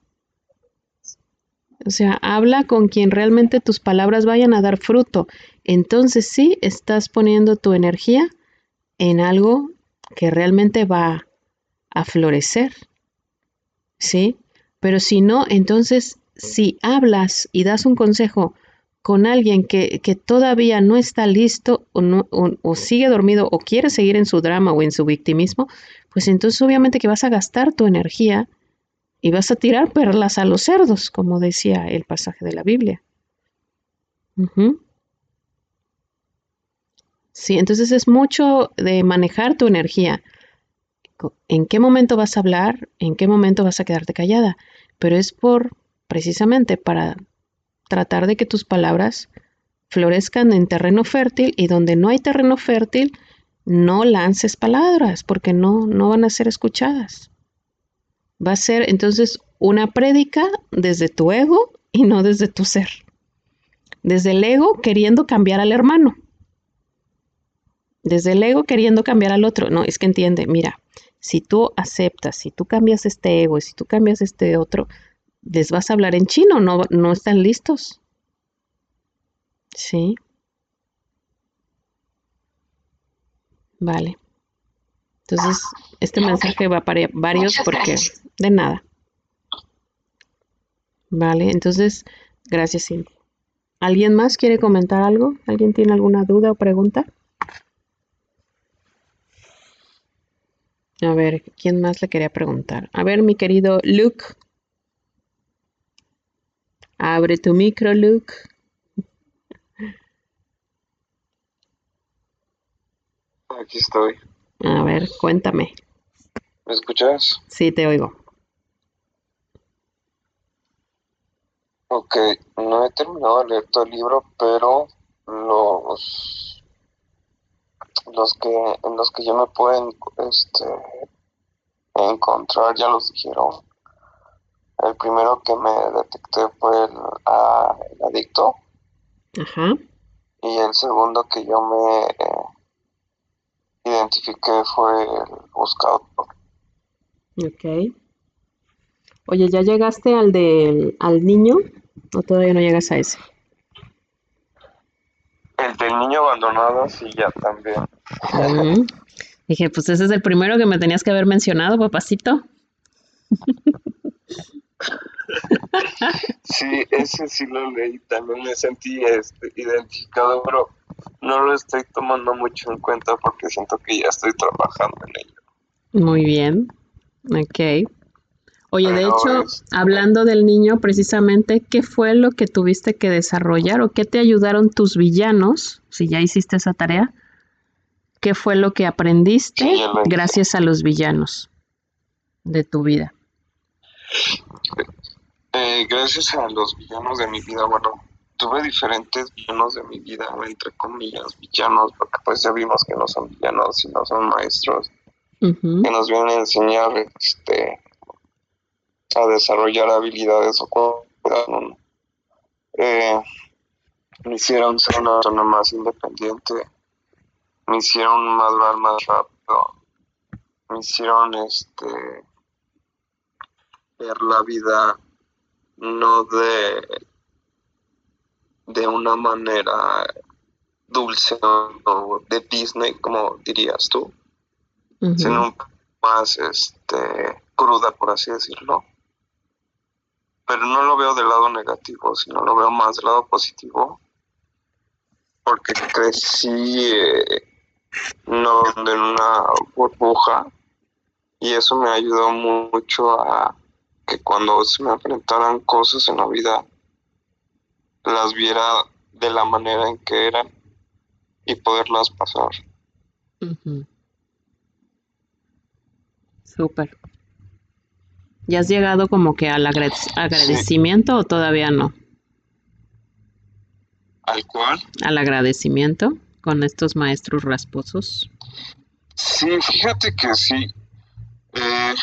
O sea, habla con quien realmente tus palabras vayan a dar fruto. Entonces sí, estás poniendo tu energía en algo que realmente va a florecer. ¿Sí? Pero si no, entonces si hablas y das un consejo con alguien que, todavía no está listo o, no, o, sigue dormido o quiere seguir en su drama o en su victimismo, pues entonces obviamente que vas a gastar tu energía y vas a tirar perlas a los cerdos, como decía el pasaje de la Biblia. Sí, entonces es mucho de manejar tu energía. ¿En qué momento vas a hablar? ¿En qué momento vas a quedarte callada? Pero es por, precisamente, para tratar de que tus palabras florezcan en terreno fértil y donde no hay terreno fértil, no lances palabras porque no, no van a ser escuchadas. Va a ser entonces una prédica desde tu ego y no desde tu ser. Desde el ego queriendo cambiar al hermano. Desde el ego queriendo cambiar al otro. No, es que entiende, mira, si tú aceptas, si tú cambias este ego y si tú cambias este otro, les vas a hablar en chino, no, no están listos. Sí. Vale. Entonces, este mensaje va para varios porque de nada. Vale, entonces, gracias, Cindy. ¿Alguien más quiere comentar algo? ¿Alguien tiene alguna duda o pregunta? A ver, ¿quién más le quería preguntar? A ver, mi querido Luke. Abre tu micro, Luke. Aquí estoy. A ver, cuéntame. ¿Me escuchas? Sí, te oigo. Ok, no he terminado de leer todo el libro, pero los los que en los que yo me pueden este encontrar ya los dijeron el primero que me detecté fue el, adicto. Ajá. Y el segundo que yo me eh, identifiqué fue el buscador. Ok. Oye, ¿ya llegaste al del al niño o todavía no llegas a ese? El del niño abandonado, sí, ya también. <laughs> Dije, pues ese es el primero que me tenías que haber mencionado, papacito. <laughs> Sí, ese sí lo leí, también me sentí este, identificado, pero no lo estoy tomando mucho en cuenta porque siento que ya estoy trabajando en ello. Muy bien, ok. Oye, de hecho, este, hablando del niño, precisamente, ¿qué fue lo que tuviste que desarrollar o qué te ayudaron tus villanos, si ya hiciste esa tarea? ¿Qué fue lo que aprendiste gracias a los villanos de tu vida? Eh, gracias a los villanos de mi vida, bueno, tuve diferentes villanos de mi vida, entre comillas, villanos, porque pues ya vimos que no son villanos, sino son maestros que nos vienen a enseñar este, a desarrollar habilidades o eh, me hicieron ser una persona más independiente, me hicieron madurar más rápido, me hicieron este ver la vida no de de una manera dulce o de Disney como dirías tú sino más este cruda por así decirlo. Pero no lo veo del lado negativo, sino lo veo más del lado positivo, porque crecí eh, no en una burbuja y eso me ayudó mucho a que cuando se me enfrentaran cosas en la vida las viera de la manera en que eran y poderlas pasar. Súper. ¿Ya has llegado como que al agradecimiento o todavía no? ¿Al cual? Al agradecimiento con estos maestros rasposos. Sí, fíjate que sí. Eh,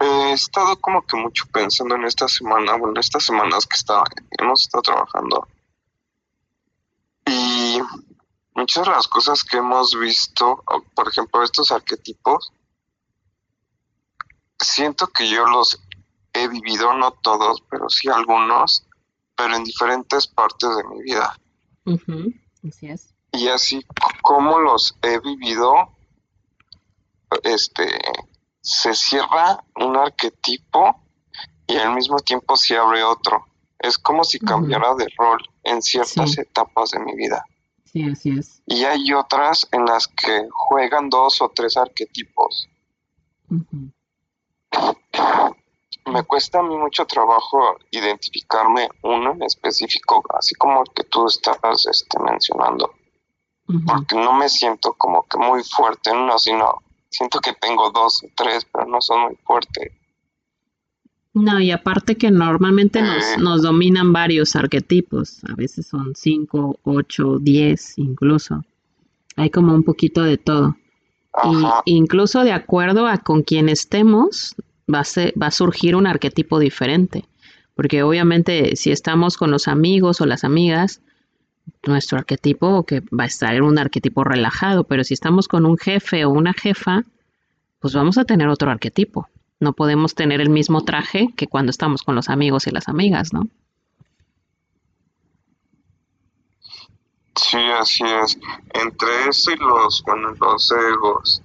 he estado como que mucho pensando en esta semana, bueno, estas semanas que está, hemos estado trabajando. Y muchas de las cosas que hemos visto, por ejemplo, estos arquetipos, siento que yo los he vivido, no todos, pero sí algunos, pero en diferentes partes de mi vida. Así es. Y así como los he vivido, este, se cierra un arquetipo y al mismo tiempo se abre otro. Es como si cambiara de rol en ciertas etapas de mi vida. Sí, así es. Y hay otras en las que juegan dos o tres arquetipos. Me cuesta a mí mucho trabajo identificarme uno en específico, así como el que tú estás este, mencionando. Porque no me siento como que muy fuerte en uno, sino siento que tengo dos o tres, pero no son muy fuertes. No, y aparte que normalmente nos, eh. nos dominan varios arquetipos, a veces son cinco, ocho, diez incluso. Hay como un poquito de todo. Y incluso de acuerdo a con quien estemos, va a, va a surgir un arquetipo diferente. Porque obviamente si estamos con los amigos o las amigas, nuestro arquetipo que va a estar en un arquetipo relajado, pero si estamos con un jefe o una jefa, pues vamos a tener otro arquetipo. No podemos tener el mismo traje que cuando estamos con los amigos y las amigas, ¿no? Sí, así es. Entre eso y los, bueno, los egos.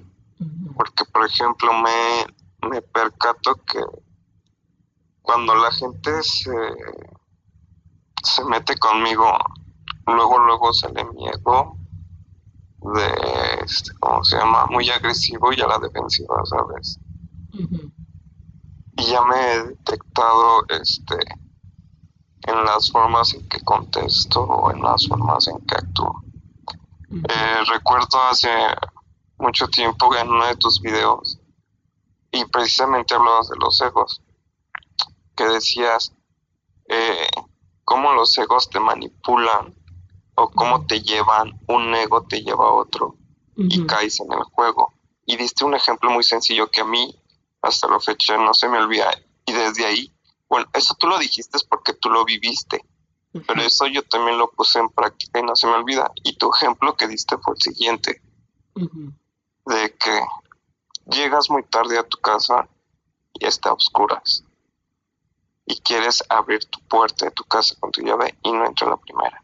Porque, por ejemplo, me, me percato que cuando la gente se, se mete conmigo luego luego sale mi ego de este, ¿cómo se llama? muy agresivo y a la defensiva, ¿sabes? Y ya me he detectado este en las formas en que contesto o en las formas en que actúo. Eh, recuerdo hace mucho tiempo en uno de tus videos y precisamente hablabas de los egos, que decías eh, cómo los egos te manipulan o cómo te llevan, un ego te lleva a otro y caes en el juego. Y diste un ejemplo muy sencillo que a mí hasta la fecha no se me olvida. Y desde ahí, bueno, eso tú lo dijiste porque tú lo viviste, pero eso yo también lo puse en práctica y no se me olvida. Y tu ejemplo que diste fue el siguiente, de que llegas muy tarde a tu casa y está a oscuras. Y quieres abrir tu puerta de tu casa con tu llave y no entra la primera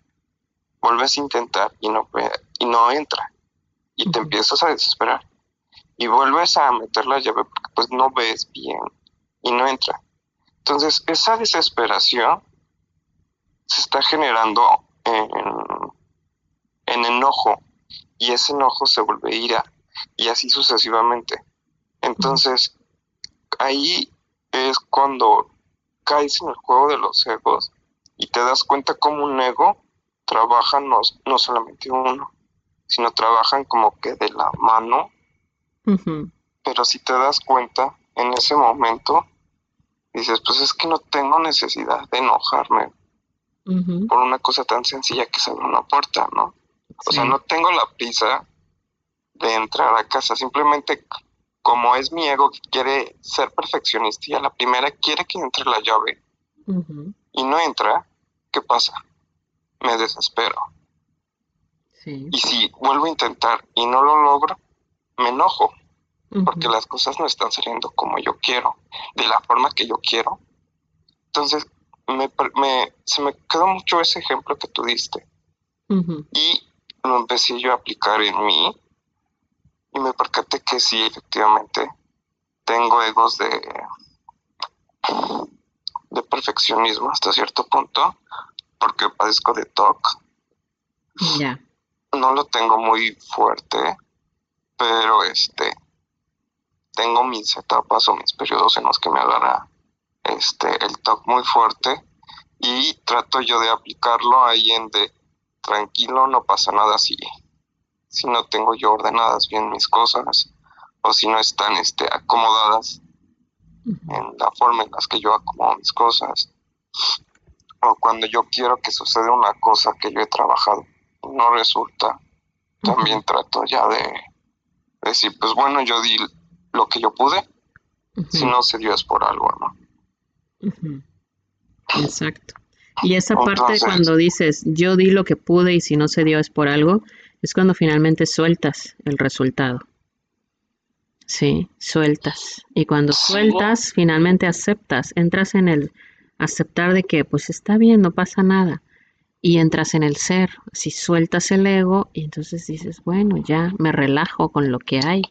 vuelves a intentar y no, y no entra. Y te empiezas a desesperar. Y vuelves a meter la llave porque pues no ves bien y no entra. Entonces esa desesperación se está generando en, en enojo y ese enojo se vuelve ira y así sucesivamente. Entonces ahí es cuando caes en el juego de los egos y te das cuenta como un ego trabajan no, no solamente uno, sino trabajan como que de la mano. Pero si te das cuenta, en ese momento, dices, pues es que no tengo necesidad de enojarme por una cosa tan sencilla que es abrir una puerta, ¿no? O sea, no tengo la prisa de entrar a casa, simplemente como es mi ego que quiere ser perfeccionista y a la primera quiere que entre la llave y no entra, ¿qué pasa? Me desespero. Y si vuelvo a intentar y no lo logro, me enojo, porque las cosas no están saliendo como yo quiero, de la forma que yo quiero. Entonces, me, se me quedó mucho ese ejemplo que tú diste. Y lo empecé yo a aplicar en mí y me percaté que sí, efectivamente, tengo egos de de perfeccionismo hasta cierto punto, porque padezco de TOC. Ya. No lo tengo muy fuerte, pero este tengo mis etapas o mis periodos en los que me agarra este el TOC muy fuerte y trato yo de aplicarlo ahí en de tranquilo, no pasa nada si, si no tengo yo ordenadas bien mis cosas o si no están este, acomodadas en la forma en las que yo acomodo mis cosas o cuando yo quiero que suceda una cosa que yo he trabajado no resulta, también trato ya de, decir, pues bueno, yo di lo que yo pude, si no se dio es por algo, ¿no? Exacto. Y esa parte cuando dices, yo di lo que pude y si no se dio es por algo, es cuando finalmente sueltas el resultado. Sí, sueltas. Y cuando sueltas, finalmente aceptas, entras en el aceptar de que pues está bien, no pasa nada. Y entras en el ser, si sueltas el ego, y entonces dices, bueno, ya me relajo con lo que hay.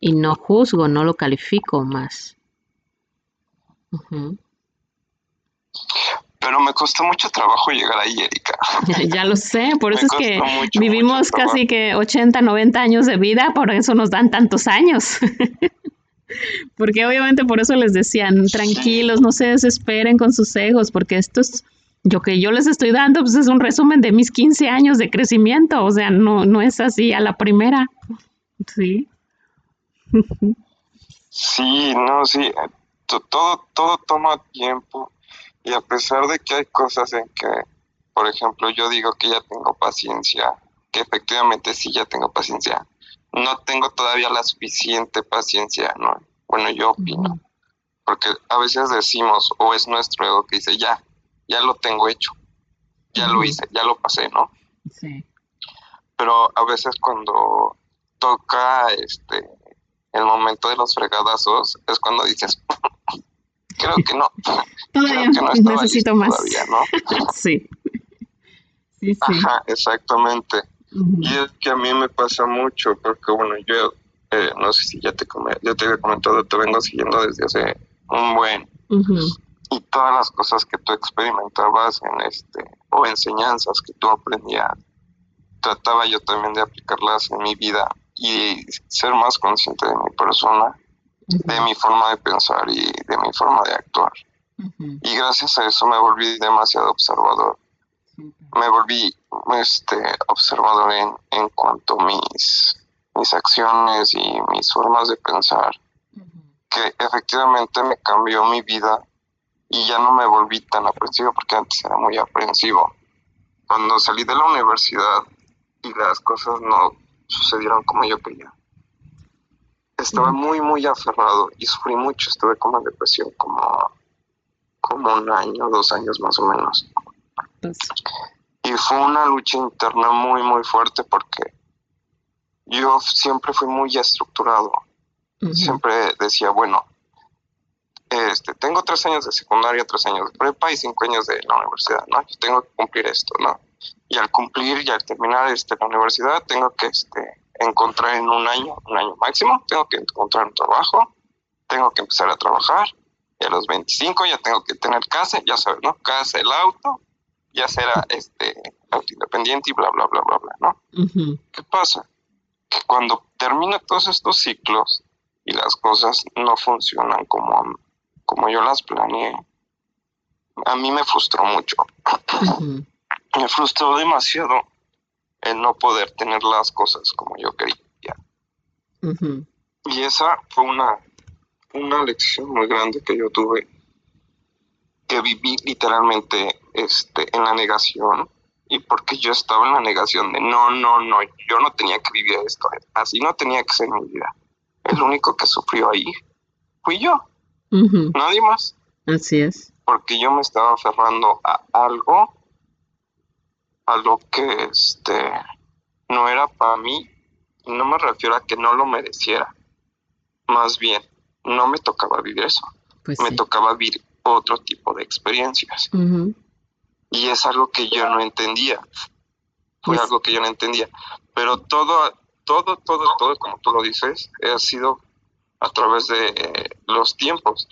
Y no juzgo, no lo califico más. Pero me costó mucho trabajo llegar ahí, Erika. <laughs> Ya, lo sé, por eso es que vivimos casi que 80, 90 años de vida, por eso nos dan tantos años. <laughs> porque obviamente por eso les decían, tranquilos, no se desesperen con sus egos, porque esto es, lo que yo les estoy dando, pues es un resumen de mis 15 años de crecimiento, o sea, no, no es así a la primera. Sí. Sí, no, sí, todo, todo toma tiempo y a pesar de que hay cosas en que, por ejemplo, yo digo que ya tengo paciencia, que efectivamente sí ya tengo paciencia, no tengo todavía la suficiente paciencia, ¿no? Bueno, yo opino. Porque a veces decimos, o es nuestro ego que dice, ya, ya lo tengo hecho, ya lo hice, ya lo pasé, ¿no? Sí. Pero a veces cuando toca este el momento de los fregadazos es cuando dices, <laughs> creo que no. <laughs> Todavía necesito más. Todavía, ¿no? <laughs> sí. Sí, sí. Ajá, exactamente. Y es que a mí me pasa mucho, porque bueno, yo eh, no sé si ya te, ya te había comentado, te vengo siguiendo desde hace un buen. Y todas las cosas que tú experimentabas en este, o enseñanzas que tú aprendías, trataba yo también de aplicarlas en mi vida y ser más consciente de mi persona de mi forma de pensar y de mi forma de actuar. Y gracias a eso me volví demasiado observador. Me volví este, observador en, en cuanto a mis, mis acciones y mis formas de pensar, que efectivamente me cambió mi vida y ya no me volví tan aprensivo porque antes era muy aprensivo. Cuando salí de la universidad y las cosas no sucedieron como yo quería, estaba muy, muy aferrado y sufrí mucho. Estuve como en depresión como, como un año, dos años más o menos. Pues y fue una lucha interna muy, muy fuerte porque yo siempre fui muy estructurado. Siempre decía, bueno, este, tengo tres años de secundaria, tres años de prepa y cinco años de la universidad, ¿no? Yo tengo que cumplir esto, ¿no? Y al cumplir y al terminar este, la universidad, tengo que este, encontrar en un año, un año máximo, tengo que encontrar un trabajo, tengo que empezar a trabajar, y a los 25 ya tengo que tener casa, ya sabes, ¿no? Casa, el auto, ya será este auto independiente y bla, bla, bla, bla, bla, ¿no? ¿Qué pasa? Que cuando termina todos estos ciclos y las cosas no funcionan como, como yo las planeé, a mí me frustró mucho. <clears throat> Me frustró demasiado el no poder tener las cosas como yo quería. Y esa fue una, una lección muy grande que yo tuve, que viví literalmente este, en la negación, y porque yo estaba en la negación de no, no, no, yo no tenía que vivir esto, así no tenía que ser mi vida. El único que sufrió ahí fui yo, nadie más. Así es. Porque yo me estaba aferrando a algo a lo que este no era para mí y no me refiero a que no lo mereciera más bien no me tocaba vivir eso pues me tocaba vivir otro tipo de experiencias y es algo que yo no entendía. Fue pues algo que yo no entendía. Pero todo todo todo todo como tú lo dices ha sido a través de los tiempos.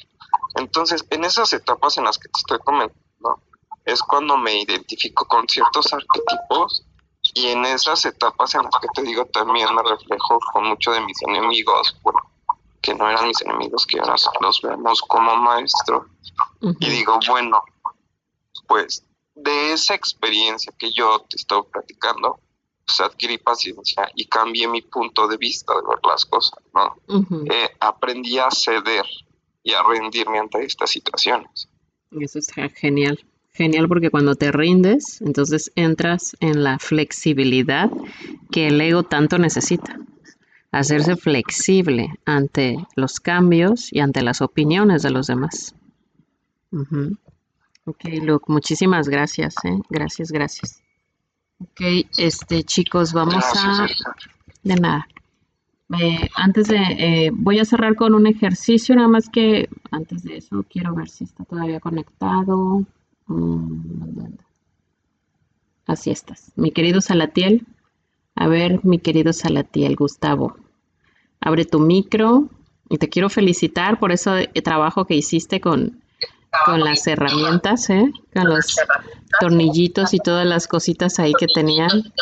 Entonces, en esas etapas en las que te estoy comentando, es cuando me identifico con ciertos arquetipos y en esas etapas en las que te digo también me reflejo con muchos de mis enemigos, bueno, que no eran mis enemigos, que ahora los vemos como maestros. Y digo, bueno, pues de esa experiencia que yo te estoy platicando, pues adquirí paciencia y cambié mi punto de vista de ver las cosas, ¿no? Eh, aprendí a ceder y a rendirme ante estas situaciones. Eso está genial. Genial porque cuando te rindes, entonces entras en la flexibilidad que el ego tanto necesita. Hacerse flexible ante los cambios y ante las opiniones de los demás. Ok, Luke, muchísimas gracias, ¿eh? Gracias, gracias. Ok, este, chicos, vamos a... De nada. Eh, antes de... Eh, voy a cerrar con un ejercicio, nada más que antes de eso quiero ver si está todavía conectado. Mm, Así estás. Mi querido Salatiel. A ver, mi querido Salatiel, Gustavo. Abre tu micro y te quiero felicitar por ese trabajo que hiciste con con las herramientas, ¿eh? Con los tornillitos y todas las cositas ahí que tenían.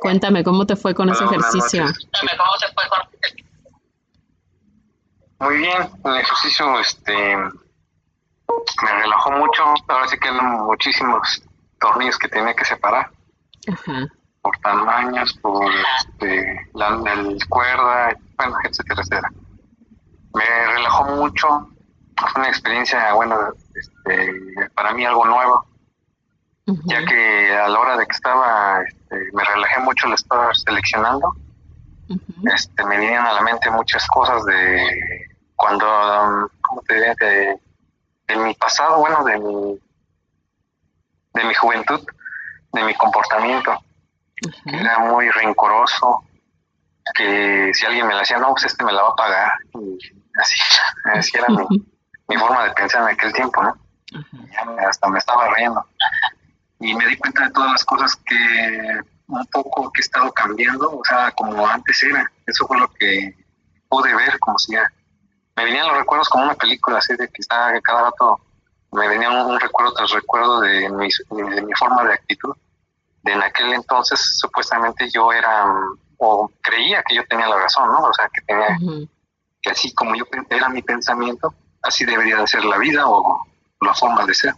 Cuéntame, ¿cómo te fue con ese ejercicio? Muy bien, el ejercicio este, me relajó mucho. Ahora sí que eran muchísimos tornillos que tenía que separar. Por tamaños, por este, la, cuerda, bueno, etcétera, etcétera. Me relajó mucho fue una experiencia, bueno, este, para mí algo nuevo, ya que a la hora de que estaba, este, me relajé mucho al estar seleccionando, este, me vinieron a la mente muchas cosas de cuando, ¿cómo te diría? De, mi pasado, bueno, de mi, de mi juventud, de mi comportamiento. Era muy rencoroso, que si alguien me la hacía, no, pues este me la va a pagar. Y así, <laughs> así era mi, mi forma de pensar en aquel tiempo, ¿no? Ya hasta me estaba riendo. Y me di cuenta de todas las cosas que un poco que he estado cambiando, o sea, como antes era. Eso fue lo que pude ver, como si ya. Me venían los recuerdos como una película, así de que estaba cada rato, me venía un, recuerdo tras recuerdo de mi, de mi forma de actitud. De en aquel entonces, supuestamente yo era, o creía que yo tenía la razón, ¿no? O sea, que tenía, que así como yo era mi pensamiento, así debería de ser la vida o la forma de ser.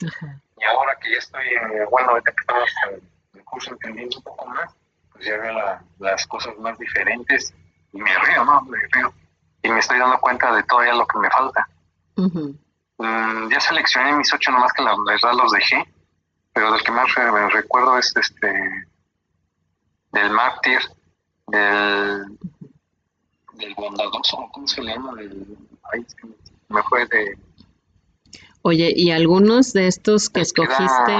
Y ahora que ya estoy, bueno, ahorita que estamos en el curso entendiendo un poco más, pues ya veo las cosas más diferentes y me río, ¿no? Me río. Y me estoy dando cuenta de todavía lo que me falta. Mm, ya seleccioné mis ocho, nomás que la verdad los dejé, pero del que más recuerdo es este del mártir, del, del bondadoso, ¿cómo se llama? Del, ay, es que me fue de... Oye, ¿y algunos de estos que escogiste,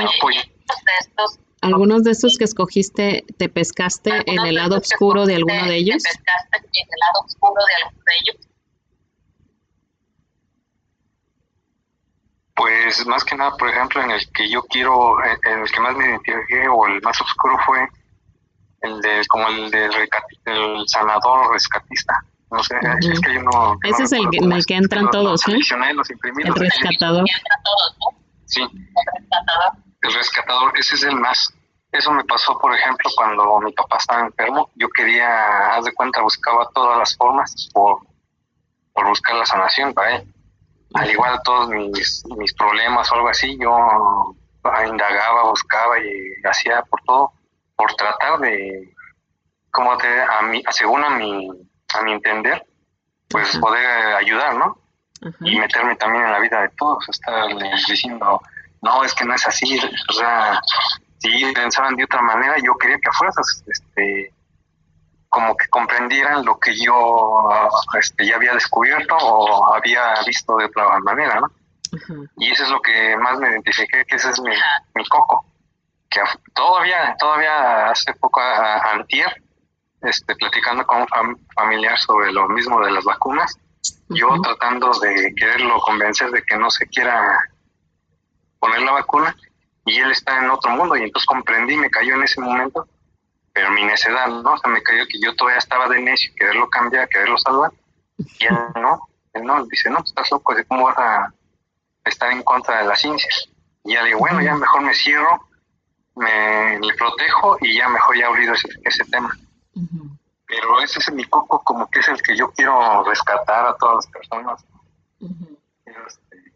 algunos de estos que escogiste, te pescaste en el lado oscuro de alguno de ellos? ¿Te pescaste en el lado oscuro de alguno de ellos? Pues más que nada, por ejemplo, en el que yo quiero, en el que más me identifiqué o el más oscuro fue el de, como el del el sanador rescatista. No sé, es que yo no. Ese es el en el que entran todos, ¿eh? el rescatador. Sí. El rescatador, ese es el más. Eso me pasó, por ejemplo, cuando mi papá estaba enfermo. Yo quería, haz de cuenta, buscaba todas las formas por, por buscar la sanación para él. Al igual todos mis, mis problemas o algo así, yo indagaba, buscaba y hacía por todo, por tratar de, como te, a mí, según a mi a mi entender, pues poder ayudar, ¿no? Y meterme también en la vida de todos, estar diciendo, no, es que no es así, o sea, si pensaban de otra manera, yo quería que a fuerzas, este, como que comprendieran lo que yo este, ya había descubierto o había visto de otra manera, ¿no? Y eso es lo que más me identifiqué, que ese es mi, mi coco, que todavía, todavía hace poco, a, antier, este, platicando con un familiar sobre lo mismo de las vacunas, yo tratando de quererlo convencer de que no se quiera poner la vacuna y él está en otro mundo y entonces comprendí, me cayó en ese momento, pero mi necedad, ¿no? O sea, me cayó que yo todavía estaba de necio, quererlo cambiar, quererlo salvar y él no. no, dice, no, estás loco, ¿cómo vas a estar en contra de la ciencia? Y ya digo, bueno, ya mejor me cierro, me le protejo y ya mejor ya olvido ese, ese tema. Pero ese es mi coco, como que es el que yo quiero rescatar a todas las personas. Quiero este,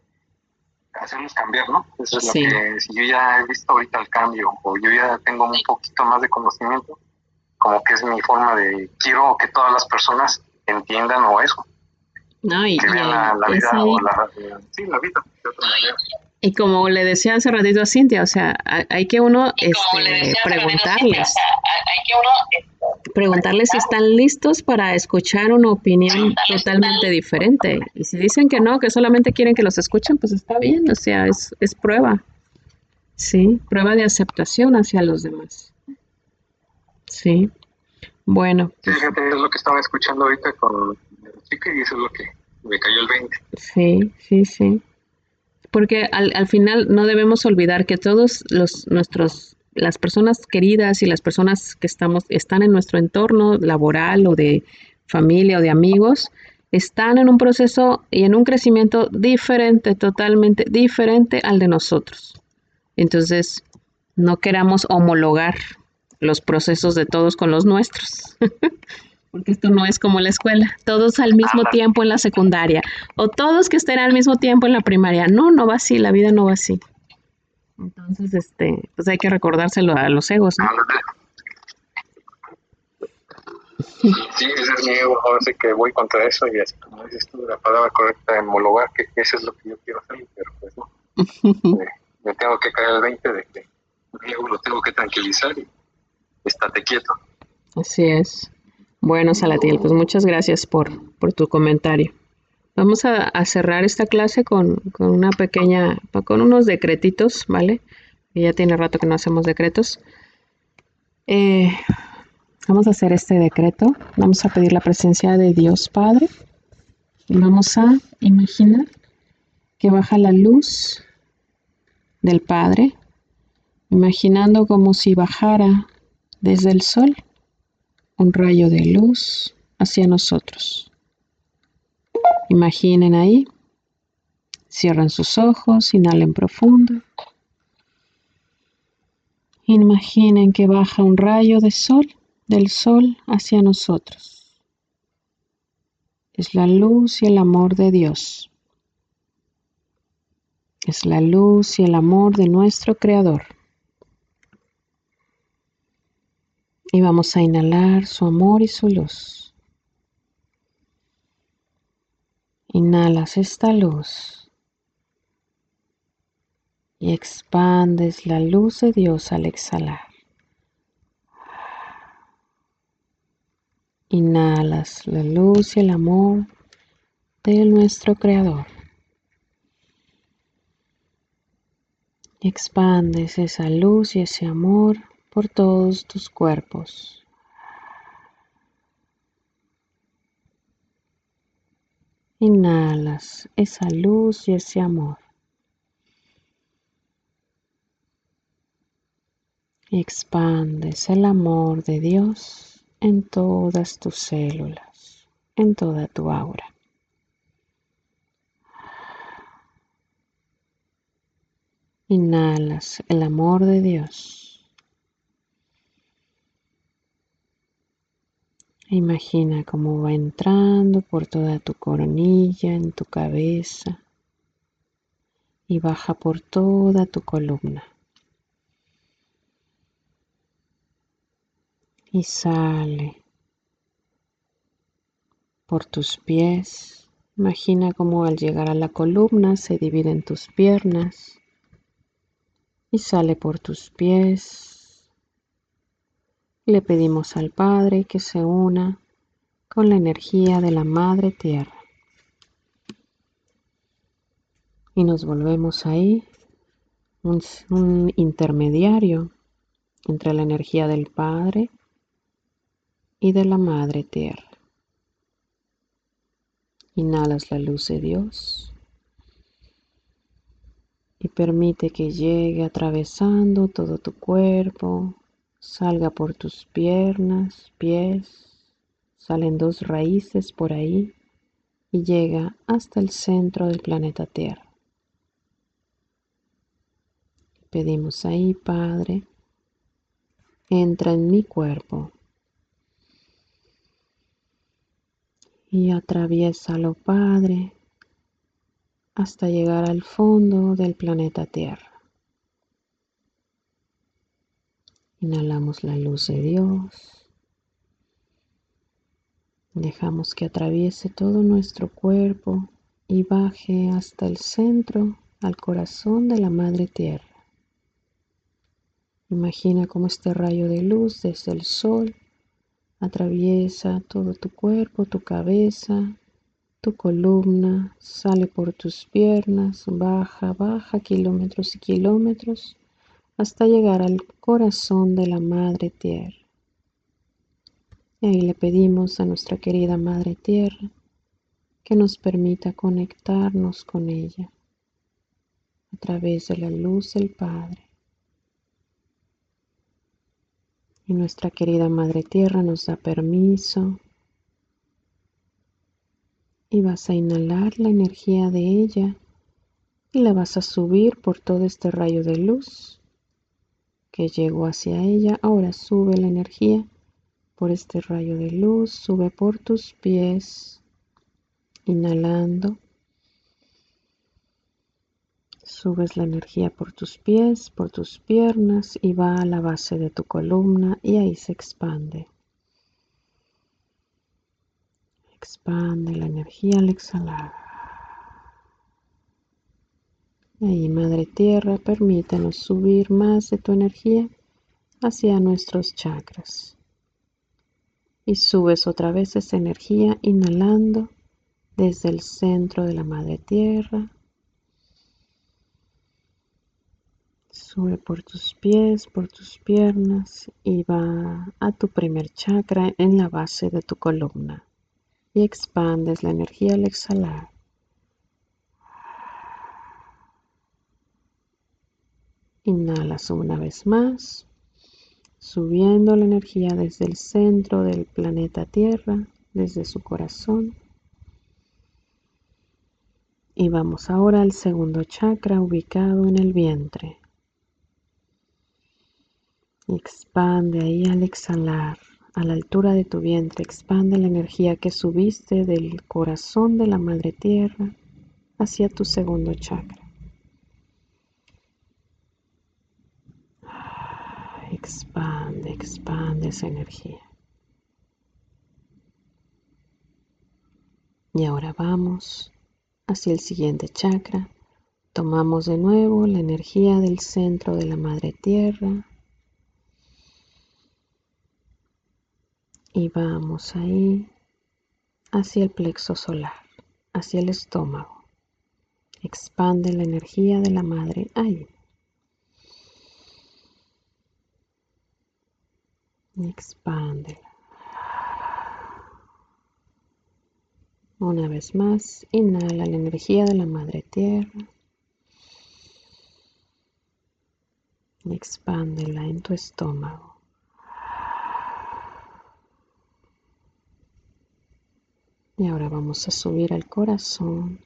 hacerlos cambiar, ¿no? Eso es lo que, si yo ya he visto ahorita el cambio, o yo ya tengo un poquito más de conocimiento, como que es mi forma de, quiero que todas las personas entiendan o eso. No, y, que vean la, vida, o la, sí, la vida de otra manera. Y como le decía hace ratito a Cintia, o sea, hay que uno este, preguntarles. preguntarles si están listos para escuchar una opinión totalmente diferente. Y si dicen que no, que solamente quieren que los escuchen, pues está bien, o sea, es, es prueba. Sí, prueba de aceptación hacia los demás. Sí. Bueno. Sí, pues fíjate, es lo que estaba escuchando ahorita con la chica y eso es lo que me cayó el 20. Sí, sí, sí porque al, al final no debemos olvidar que todos los nuestros las personas queridas y las personas que estamos están en nuestro entorno laboral o de familia o de amigos están en un proceso y en un crecimiento diferente, totalmente diferente al de nosotros. Entonces, no queramos homologar los procesos de todos con los nuestros. <laughs> porque esto no es como la escuela, todos al mismo tiempo en la secundaria, o todos que estén al mismo tiempo en la primaria. No, no va así, la vida no va así. Entonces, este, pues hay que recordárselo a los egos, ¿no? Sí, ese es mi ego, ahora sí que voy contra eso y así como dices tú, la palabra correcta, homologar, que eso es lo que yo quiero hacer, pero pues no. <laughs> me, tengo que caer el 20 de que mi ego lo tengo que tranquilizar y estate quieto. Así es. Bueno, Salatiel, pues muchas gracias por, tu comentario. Vamos a, cerrar esta clase con, una pequeña, con unos decretitos, ¿vale? ya tiene rato que no hacemos decretos. Eh, vamos a hacer este decreto. Vamos a pedir la presencia de Dios Padre. Y vamos a imaginar que baja la luz del Padre, imaginando como si bajara desde el sol un rayo de luz hacia nosotros. Imaginen ahí, cierran sus ojos, inhalen profundo. Imaginen que baja un rayo de sol, del sol hacia nosotros. Es la luz y el amor de Dios. Es la luz y el amor de nuestro Creador. Y vamos a inhalar su amor y su luz. Inhalas esta luz y expandes la luz de Dios al exhalar. Inhalas la luz y el amor de nuestro Creador. Expandes esa luz y ese amor por todos tus cuerpos. Inhalas esa luz y ese amor. expandes el amor de Dios en todas tus células, en toda tu aura. Inhalas el amor de Dios. Imagina cómo va entrando por toda tu coronilla, en tu cabeza y baja por toda tu columna. Y sale por tus pies. Imagina cómo al llegar a la columna se divide en tus piernas y sale por tus pies le pedimos al Padre que se una con la energía de la Madre Tierra. Y nos volvemos ahí un, un intermediario entre la energía del Padre y de la Madre Tierra. Inhalas la luz de Dios y permite que llegue atravesando todo tu cuerpo, salga por tus piernas, pies, salen dos raíces por ahí y llega hasta el centro del planeta Tierra. Pedimos ahí, Padre, entra en mi cuerpo y atraviésalo, Padre, hasta llegar al fondo del planeta Tierra. Inhalamos la luz de Dios. Dejamos que atraviese todo nuestro cuerpo y baje hasta el centro, al corazón de la Madre Tierra. Imagina cómo este rayo de luz desde el sol atraviesa todo tu cuerpo, tu cabeza, tu columna, sale por tus piernas, baja, baja kilómetros y kilómetros hasta llegar al corazón de la Madre Tierra. Y ahí le pedimos a nuestra querida Madre Tierra que nos permita conectarnos con ella a través de la luz del Padre. Y nuestra querida Madre Tierra nos da permiso y vas a inhalar la energía de ella y la vas a subir por todo este rayo de luz que llegó hacia ella. Ahora sube la energía por este rayo de luz, sube por tus pies, inhalando. Subes la energía por tus pies, por tus piernas y va a la base de tu columna y ahí se expande. Expande la energía al exhalar. Ahí, Madre Tierra, permítanos subir más de tu energía hacia nuestros chakras. Y subes otra vez esa energía inhalando desde el centro de la Madre Tierra Sube por tus pies, por tus piernas y va a tu primer chakra en la base de tu columna. Y expandes la energía al exhalar. Inhalas una vez más, subiendo la energía desde el centro del planeta Tierra, desde su corazón. Y vamos ahora al segundo chakra ubicado en el vientre. Expande ahí al exhalar, a la altura de tu vientre, expande la energía que subiste del corazón de la Madre Tierra hacia tu segundo chakra. Expande, expande esa energía. Y ahora vamos hacia el siguiente chakra. Tomamos de nuevo la energía del centro de la Madre Tierra y vamos ahí hacia el plexo solar, hacia el estómago. Expande la energía de la madre ahí. Expándela. Una vez más, inhala la energía de la madre tierra. Expándela en tu estómago. Y ahora vamos a subir al corazón.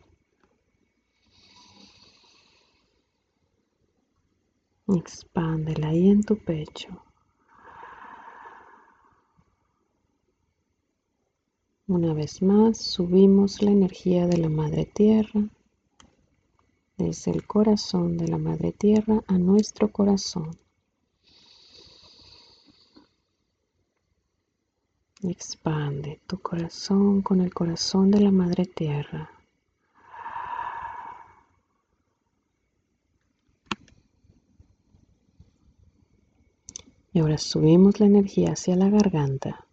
Expándela ahí en tu pecho. Una vez más, subimos la energía de la Madre Tierra desde el corazón de la Madre Tierra a nuestro corazón. Expande tu corazón con el corazón de la Madre Tierra. Y ahora subimos la energía hacia la garganta,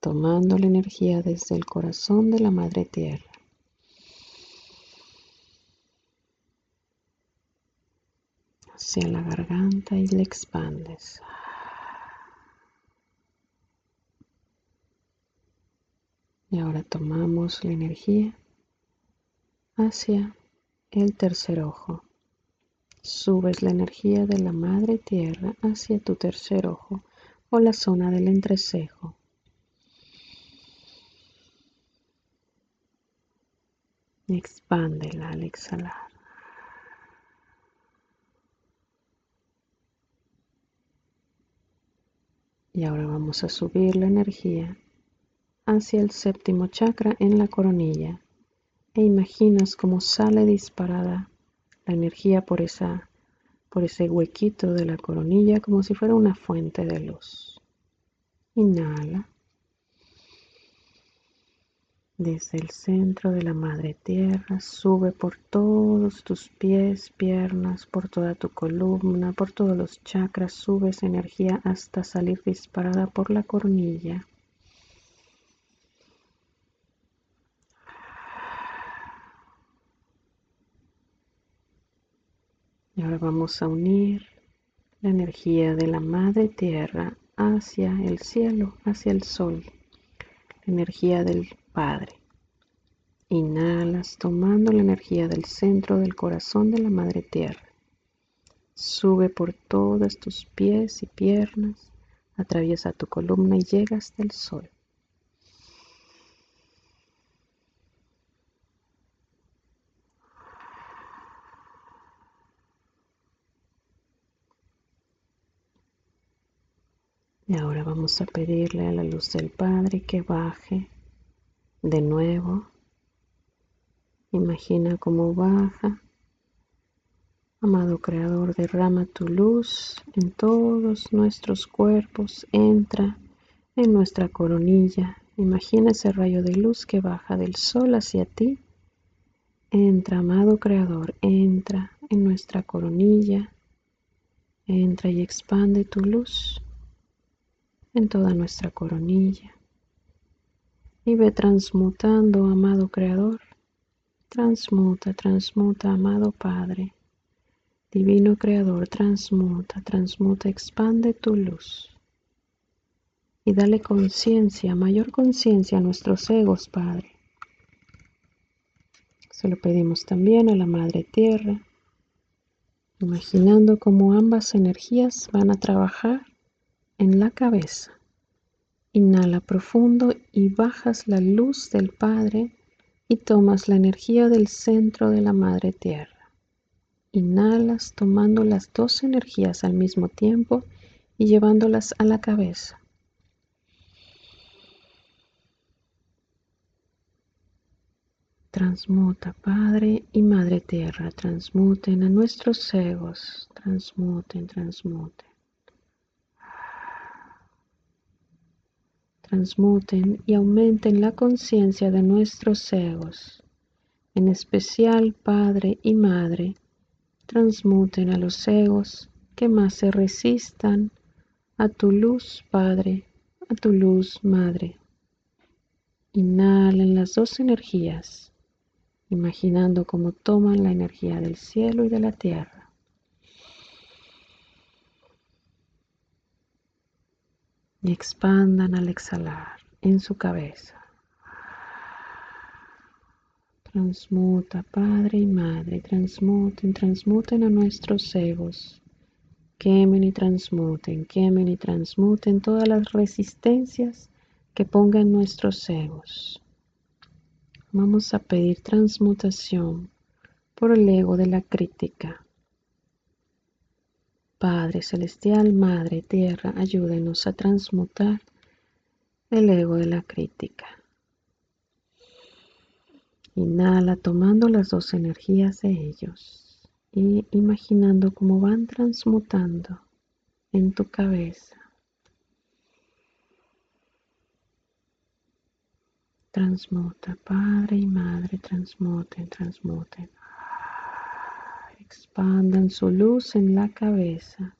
tomando la energía desde el corazón de la Madre Tierra. Hacia la garganta y la expandes. Y ahora tomamos la energía hacia el tercer ojo. Subes la energía de la madre tierra hacia tu tercer ojo o la zona del entrecejo. Expándela al exhalar. Y ahora vamos a subir la energía hacia el séptimo chakra en la coronilla e imaginas cómo sale disparada la energía por, esa, por ese huequito de la coronilla como si fuera una fuente de luz. Inhala desde el centro de la madre tierra, sube por todos tus pies, piernas, por toda tu columna, por todos los chakras, sube esa energía hasta salir disparada por la coronilla. Y ahora vamos a unir la energía de la madre tierra hacia el cielo, hacia el sol, la energía del Padre. Inhalas tomando la energía del centro del corazón de la Madre Tierra. Sube por todos tus pies y piernas, atraviesa tu columna y llega hasta el sol. Y ahora vamos a pedirle a la luz del Padre que baje de nuevo. Imagina cómo baja. Amado Creador, derrama tu luz en todos nuestros cuerpos, entra en nuestra coronilla. Imagina ese rayo de luz que baja del sol hacia ti. Entra, amado Creador, entra en nuestra coronilla. Entra y expande tu luz en toda nuestra coronilla y ve transmutando, amado Creador. Transmuta, transmuta, amado Padre. Divino Creador, transmuta, transmuta, expande tu luz. Y dale conciencia, mayor conciencia a nuestros egos, Padre. Se lo pedimos también a la Madre Tierra, imaginando cómo ambas energías van a trabajar en la cabeza Inhala profundo y bajas la luz del Padre y tomas la energía del centro de la Madre Tierra. Inhalas tomando las dos energías al mismo tiempo y llevándolas a la cabeza. Transmuta, Padre y Madre Tierra, transmuten a nuestros egos, transmuten, transmuten. Transmuten y aumenten la conciencia de nuestros egos, en especial Padre y Madre, transmuten a los egos que más se resistan a tu luz, Padre, a tu luz, Madre. Inhalen las dos energías, imaginando cómo toman la energía del cielo y de la tierra y expandan al exhalar en su cabeza. Transmuta, Padre y Madre, transmuten, transmuten a nuestros egos. Quemen y transmuten, quemen y transmuten todas las resistencias que pongan nuestros egos. Vamos a pedir transmutación por el ego de la crítica, Padre Celestial, Madre Tierra, ayúdenos a transmutar el ego de la crítica. Inhala tomando las dos energías de ellos y imaginando cómo van transmutando en tu cabeza. Transmuta, Padre y Madre, transmuten, transmuten. Expandan su luz en la cabeza.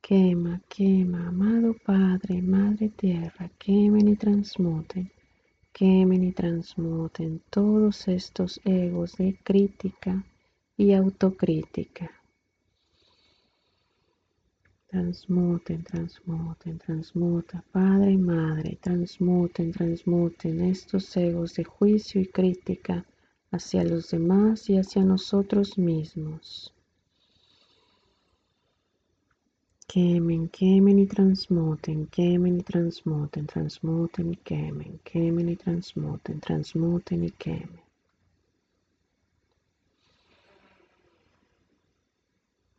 Quema, quema, amado Padre, Madre Tierra, quemen y transmuten, quemen y transmuten todos estos egos de crítica y autocrítica. Transmuten, transmuten, transmuta, Padre y Madre, transmuten, transmuten estos egos de juicio y crítica hacia los demás y hacia nosotros mismos. Quemen, quemen y transmuten, quemen y transmuten, transmuten y quemen, quemen y transmuten, transmuten y quemen.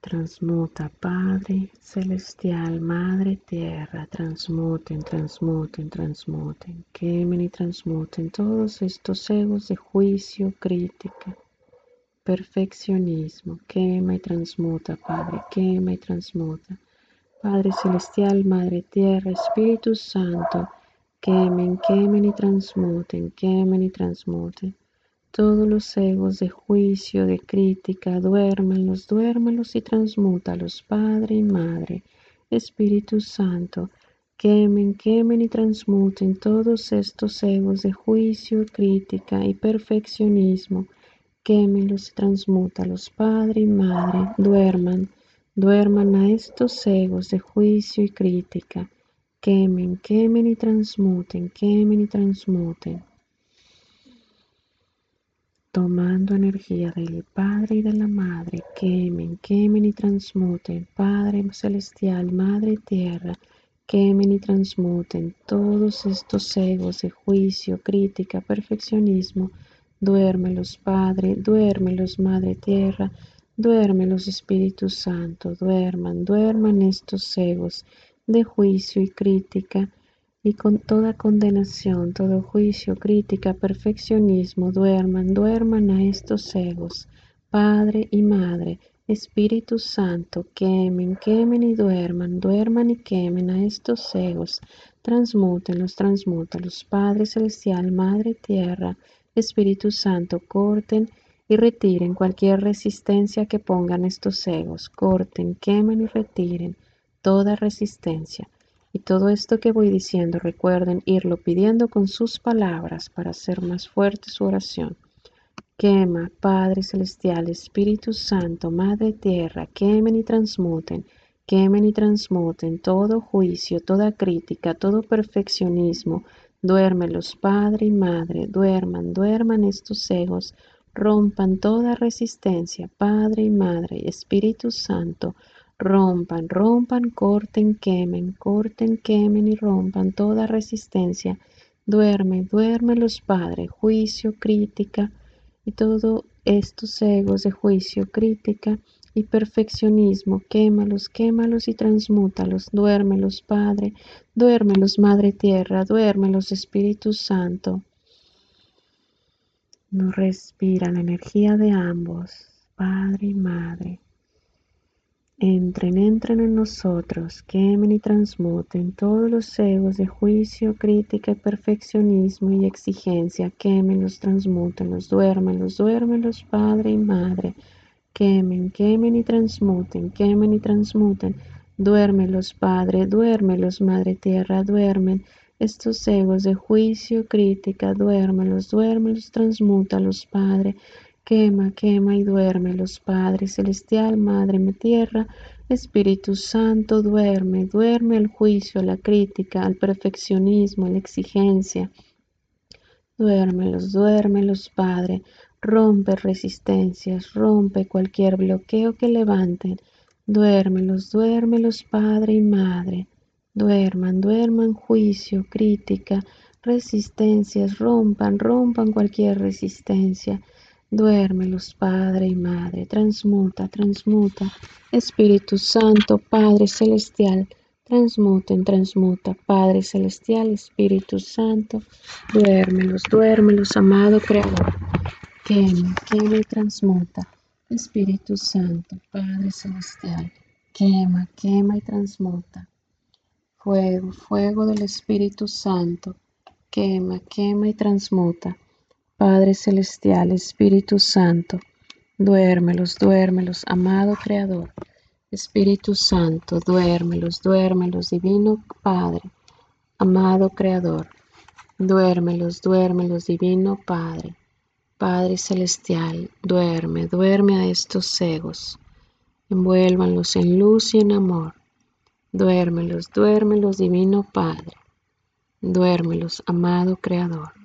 Transmuta, Padre celestial, Madre tierra, transmuten, transmuten, transmuten, quemen y transmuten todos estos egos de juicio, crítica, perfeccionismo, quema y transmuta, Padre, quema y transmuta. Padre celestial, Madre tierra, Espíritu Santo, quemen, quemen y transmuten, quemen y transmuten todos los egos de juicio, de crítica, duérmenlos, duérmenlos y transmútalos, Padre y Madre, Espíritu Santo, quemen, quemen y transmuten todos estos egos de juicio, crítica y perfeccionismo, quémenlos y transmútalos, Padre y Madre, duerman, duerman a estos egos de juicio y crítica, quemen, quemen y transmuten, quemen y transmuten tomando energía del Padre y de la Madre, quemen, quemen y transmuten, Padre Celestial, Madre Tierra, quemen y transmuten todos estos egos de juicio, crítica, perfeccionismo, duérmelos, Padre, duérmelos, Madre Tierra, duérmelos, Espíritu Santo, duerman, duerman estos egos de juicio y crítica, y con toda condenación, todo juicio, crítica, perfeccionismo, duerman, duerman a estos egos, Padre y Madre, Espíritu Santo, quemen, quemen y duerman, duerman y quemen a estos egos, transmútenlos, transmútenlos, Padre Celestial, Madre Tierra, Espíritu Santo, corten y retiren cualquier resistencia que pongan estos egos, corten, quemen y retiren toda resistencia. Y todo esto que voy diciendo, recuerden irlo pidiendo con sus palabras para hacer más fuerte su oración. Quema, Padre Celestial, Espíritu Santo, Madre Tierra, quemen y transmuten, quemen y transmuten todo juicio, toda crítica, todo perfeccionismo. Duérmelos, Padre y Madre, duerman, duerman estos egos, rompan toda resistencia, Padre y Madre, Espíritu Santo, rompan, rompan, corten, quemen, corten, quemen y rompan toda resistencia. Duerme, duerme los padres, juicio, crítica y todos estos egos de juicio, crítica y perfeccionismo, quémalos, quémalos y transmútalos, duérmelos, Padre, duérmelos, Madre Tierra, duérmelos, Espíritu Santo. No respira la energía de ambos, Padre y Madre. Entren, entren en nosotros, quemen y transmuten todos los egos de juicio, crítica, perfeccionismo y exigencia. Quémenlos, transmútenlos, duérmenlos, duérmenlos, Padre y Madre. Quemen, quemen y transmuten, quemen y transmuten. Duérmelos, Padre, duérmelos, Madre Tierra, duermen. Estos egos de juicio, crítica, duérmelos, duérmelos, transmútalos, Padre. Quema, quema y duerme los Padre Celestial, Madre mi tierra, Espíritu Santo, duerme, duerme el juicio, la crítica, el perfeccionismo, la exigencia. Duérmelos, duérmelos, Padre, rompe resistencias, rompe cualquier bloqueo que levanten. Duérmelos, duérmelos, Padre y Madre. Duerman, duerman juicio, crítica, resistencias, rompan, rompan cualquier resistencia. Duérmelos, Padre y Madre, transmuta, transmuta, Espíritu Santo, Padre Celestial, transmuten, transmuta, Padre Celestial, Espíritu Santo, duérmelos, duérmelos, amado Creador, quema, quema y transmuta, Espíritu Santo, Padre Celestial, quema, quema y transmuta, fuego, fuego del Espíritu Santo, quema, quema y transmuta, Padre Celestial, Espíritu Santo, duérmelos, duérmelos, amado Creador. Espíritu Santo, duérmelos, duérmelos, Divino Padre, amado Creador. Duérmelos, duérmelos, Divino Padre. Padre Celestial, duerme, duerme a estos cegos. Envuélvanlos en luz y en amor. Duérmelos, duérmelos, Divino Padre. Duérmelos, amado Creador.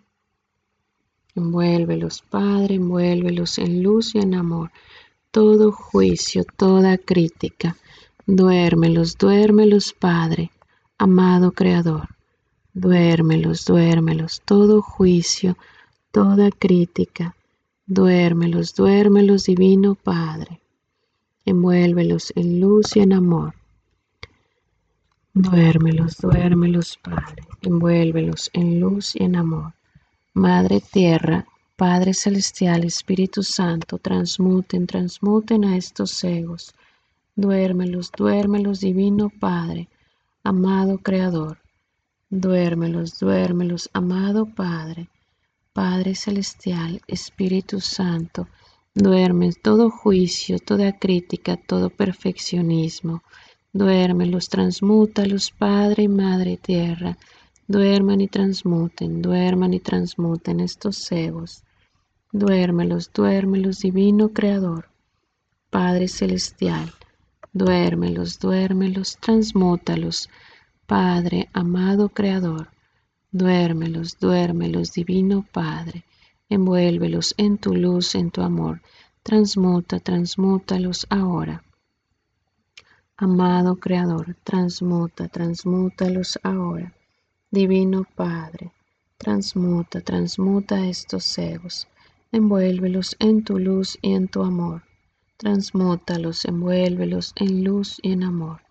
Envuélvelos, Padre, envuélvelos en luz y en amor. Todo juicio, toda crítica. Duérmelos, duérmelos, Padre, amado Creador. Duérmelos, duérmelos, todo juicio, toda crítica. Duérmelos, duérmelos, Divino Padre. envuélvelos en luz y en amor. Duérmelos, duérmelos, Padre, envuélvelos en luz y en amor. Madre Tierra, Padre Celestial, Espíritu Santo, transmuten, transmuten a estos egos. Duérmelos, duérmelos, Divino Padre, amado Creador. Duérmelos, duérmelos, amado Padre, Padre Celestial, Espíritu Santo, duerme todo juicio, toda crítica, todo perfeccionismo. Duérmelos, transmútalos, Padre y Madre Tierra. Duerman y transmuten, duerman y transmuten estos egos. Duérmelos, duérmelos, Divino Creador, Padre Celestial. Duérmelos, duérmelos, transmútalos, Padre, amado Creador. Duérmelos, duérmelos, Divino Padre. Envuélvelos en tu luz, en tu amor. Transmuta, transmútalos ahora. Amado Creador, transmuta, transmútalos ahora. Divino Padre, transmuta, transmuta estos egos. Envuélvelos en tu luz y en tu amor. Transmútalos, envuélvelos en luz y en amor.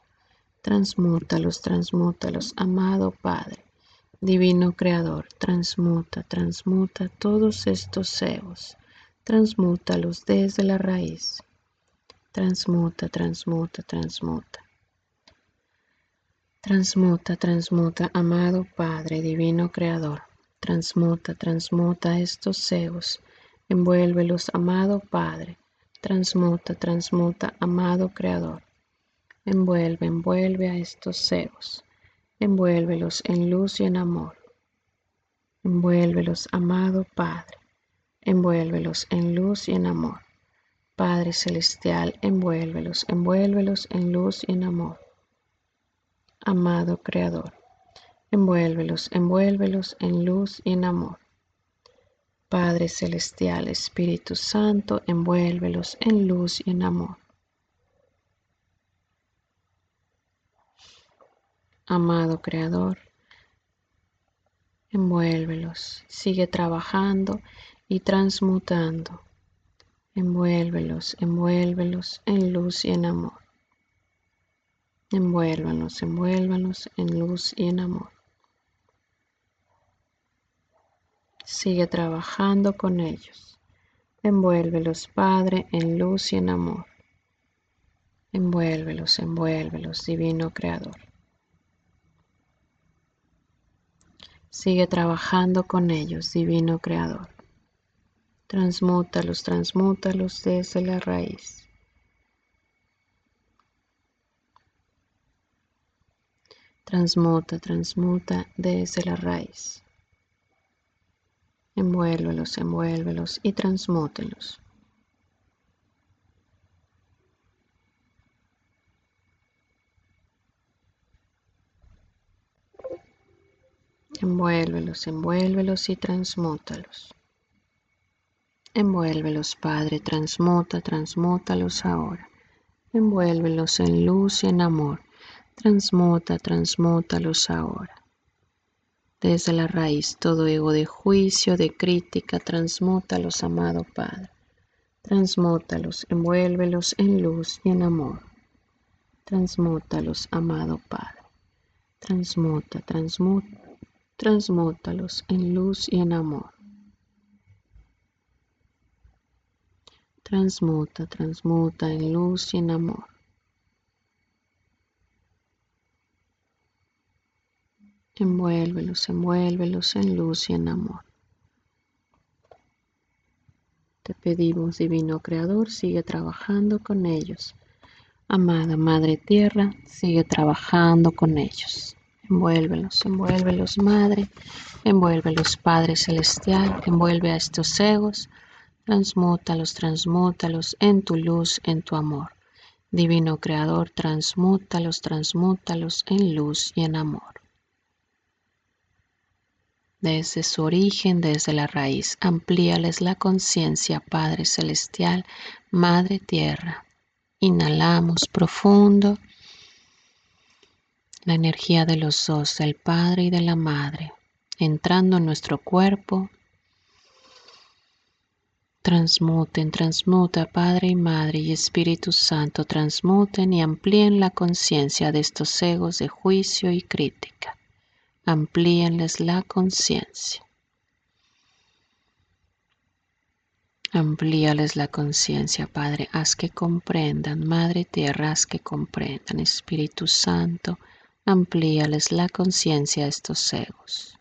Transmútalos, transmútalos, amado Padre. Divino Creador, transmuta, transmuta todos estos egos, transmútalos desde la raíz. Transmuta, transmuta, transmuta. Transmuta, transmuta, amado Padre, Divino Creador. Transmuta, transmuta estos egos. Envuélvelos, amado Padre. Transmuta, transmuta, amado Creador. Envuelve, envuelve a estos egos. Envuélvelos en luz y en amor. Envuélvelos, amado Padre. Envuélvelos en luz y en amor. Padre Celestial, envuélvelos, envuélvelos en luz y en amor. Amado Creador, envuélvelos, envuélvelos en luz y en amor. Padre Celestial, Espíritu Santo, envuélvelos en luz y en amor. amado Creador, envuélvelos, sigue trabajando y transmutando. Envuélvelos, envuélvelos en luz y en amor. Envuélvanos, envuélvanos en luz y en amor. Sigue trabajando con ellos. Envuélvelos, Padre, en luz y en amor. Envuélvelos, envuélvelos, Divino Creador. Sigue trabajando con ellos, Divino Creador. Transmútalos, transmútalos desde la raíz. Transmuta, transmuta desde la raíz. Envuélvelos, envuélvelos y transmútelos. Envuélvelos, envuélvelos y transmútalos. Envuélvelos, Padre, transmuta, transmútalos ahora. Envuélvelos en luz y en amor. Transmuta, transmútalos ahora. Desde la raíz, todo ego de juicio, de crítica, transmútalos, amado Padre. Transmútalos, envuélvelos en luz y en amor. Transmútalos, amado Padre. Transmuta, transmuta transmútalos en luz y en amor. Transmuta, transmuta en luz y en amor. Envuélvelos, envuélvelos en luz y en amor. Te pedimos, Divino Creador, sigue trabajando con ellos. Amada Madre Tierra, sigue trabajando con ellos. Envuélvelos, envuélvelos, Madre, envuélvelos, Padre Celestial, envuelve a estos egos, transmútalos, transmútalos en tu luz, en tu amor. Divino Creador, transmútalos, transmútalos en luz y en amor. Desde su origen, desde la raíz, amplíales la conciencia, Padre Celestial, Madre Tierra. Inhalamos profundo la energía de los dos, del Padre y de la Madre, entrando en nuestro cuerpo, Transmuten, transmuta, Padre y Madre y Espíritu Santo, transmuten y amplíen la conciencia de estos egos de juicio y crítica. Amplíenles la conciencia. Amplíales la conciencia, Padre, haz que comprendan, Madre Tierra, haz que comprendan, Espíritu Santo, amplíales la conciencia a estos egos.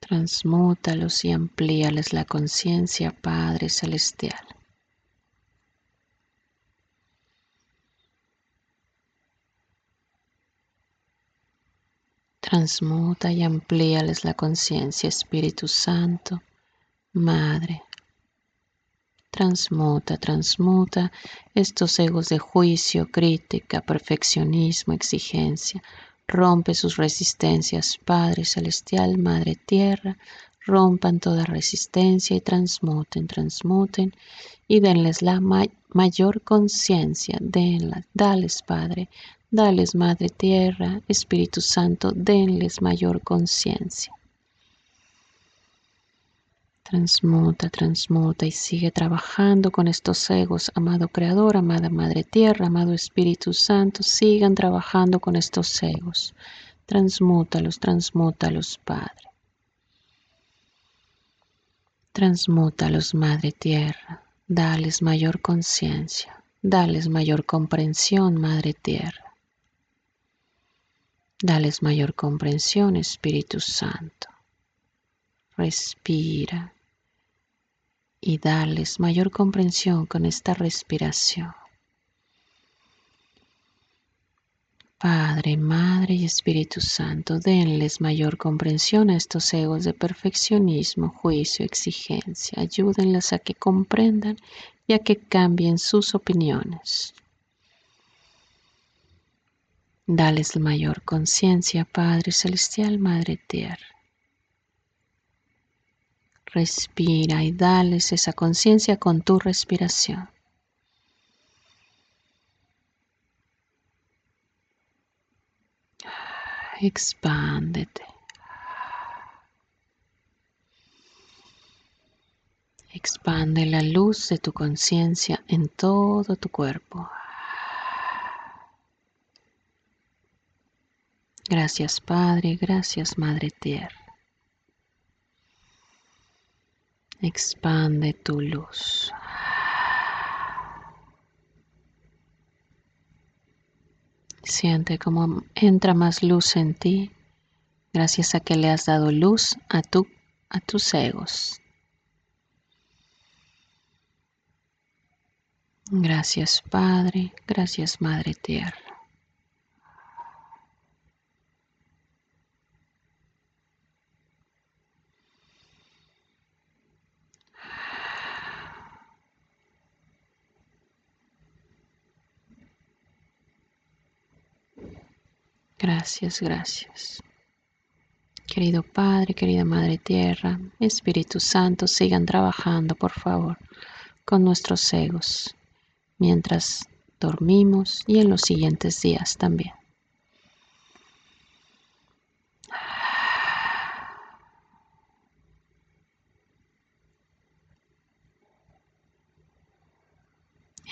Transmútalos y amplíales la conciencia, Padre Celestial. Transmuta y amplíales la conciencia, Espíritu Santo, Madre. Transmuta, transmuta estos egos de juicio, crítica, perfeccionismo, exigencia. Rompe sus resistencias, Padre Celestial, Madre Tierra. Rompan toda resistencia y transmuten, transmuten y denles la mayor conciencia. Denla, dales, Padre, Dales, Madre Tierra, Espíritu Santo, denles mayor conciencia. Transmuta, transmuta y sigue trabajando con estos egos, amado Creador, amada Madre Tierra, amado Espíritu Santo, sigan trabajando con estos egos. Transmútalos, transmútalos, Padre. Transmútalos, Madre Tierra, dales mayor conciencia, dales mayor comprensión, Madre Tierra. Dales mayor comprensión, Espíritu Santo. Respira y dales mayor comprensión con esta respiración. Padre, Madre y Espíritu Santo, denles mayor comprensión a estos egos de perfeccionismo, juicio, exigencia. Ayúdenles a que comprendan y a que cambien sus opiniones. Dales mayor conciencia, Padre Celestial, Madre Tierra. Respira y dales esa conciencia con tu respiración. Expándete. Expande la luz de tu conciencia en todo tu cuerpo. Gracias Padre, gracias Madre Tierra. Expande tu luz. Siente cómo entra más luz en ti gracias a que le has dado luz a, tu, a tus egos. Gracias Padre, gracias Madre Tierra. Gracias, gracias. Querido Padre, querida Madre Tierra, Espíritu Santo, sigan trabajando, por favor, con nuestros egos, mientras dormimos y en los siguientes días también.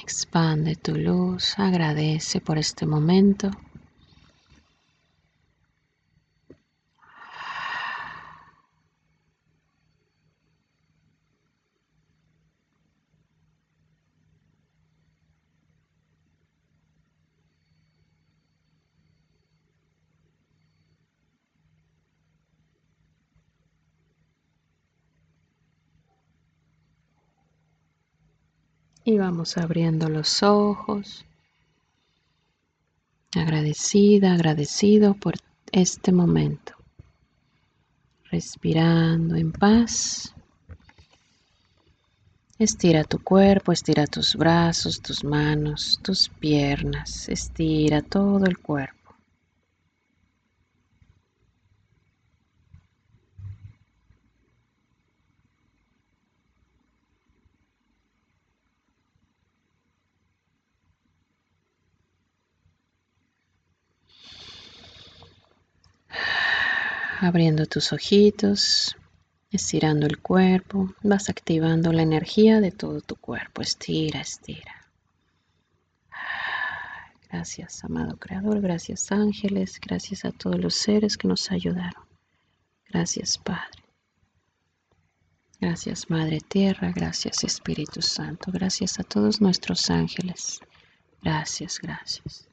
Expande tu luz, agradece por este momento. Y vamos abriendo los ojos. Agradecida, agradecido por este momento. Respirando en paz. Estira tu cuerpo, estira tus brazos, tus manos, tus piernas. Estira todo el cuerpo. Abriendo tus ojitos Estirando el cuerpo, vas activando la energía de todo tu cuerpo. Estira, estira. Gracias, amado Creador. Gracias, ángeles. Gracias a todos los seres que nos ayudaron. Gracias, Padre. Gracias, Madre Tierra. Gracias, Espíritu Santo. Gracias a todos nuestros ángeles. Gracias, gracias.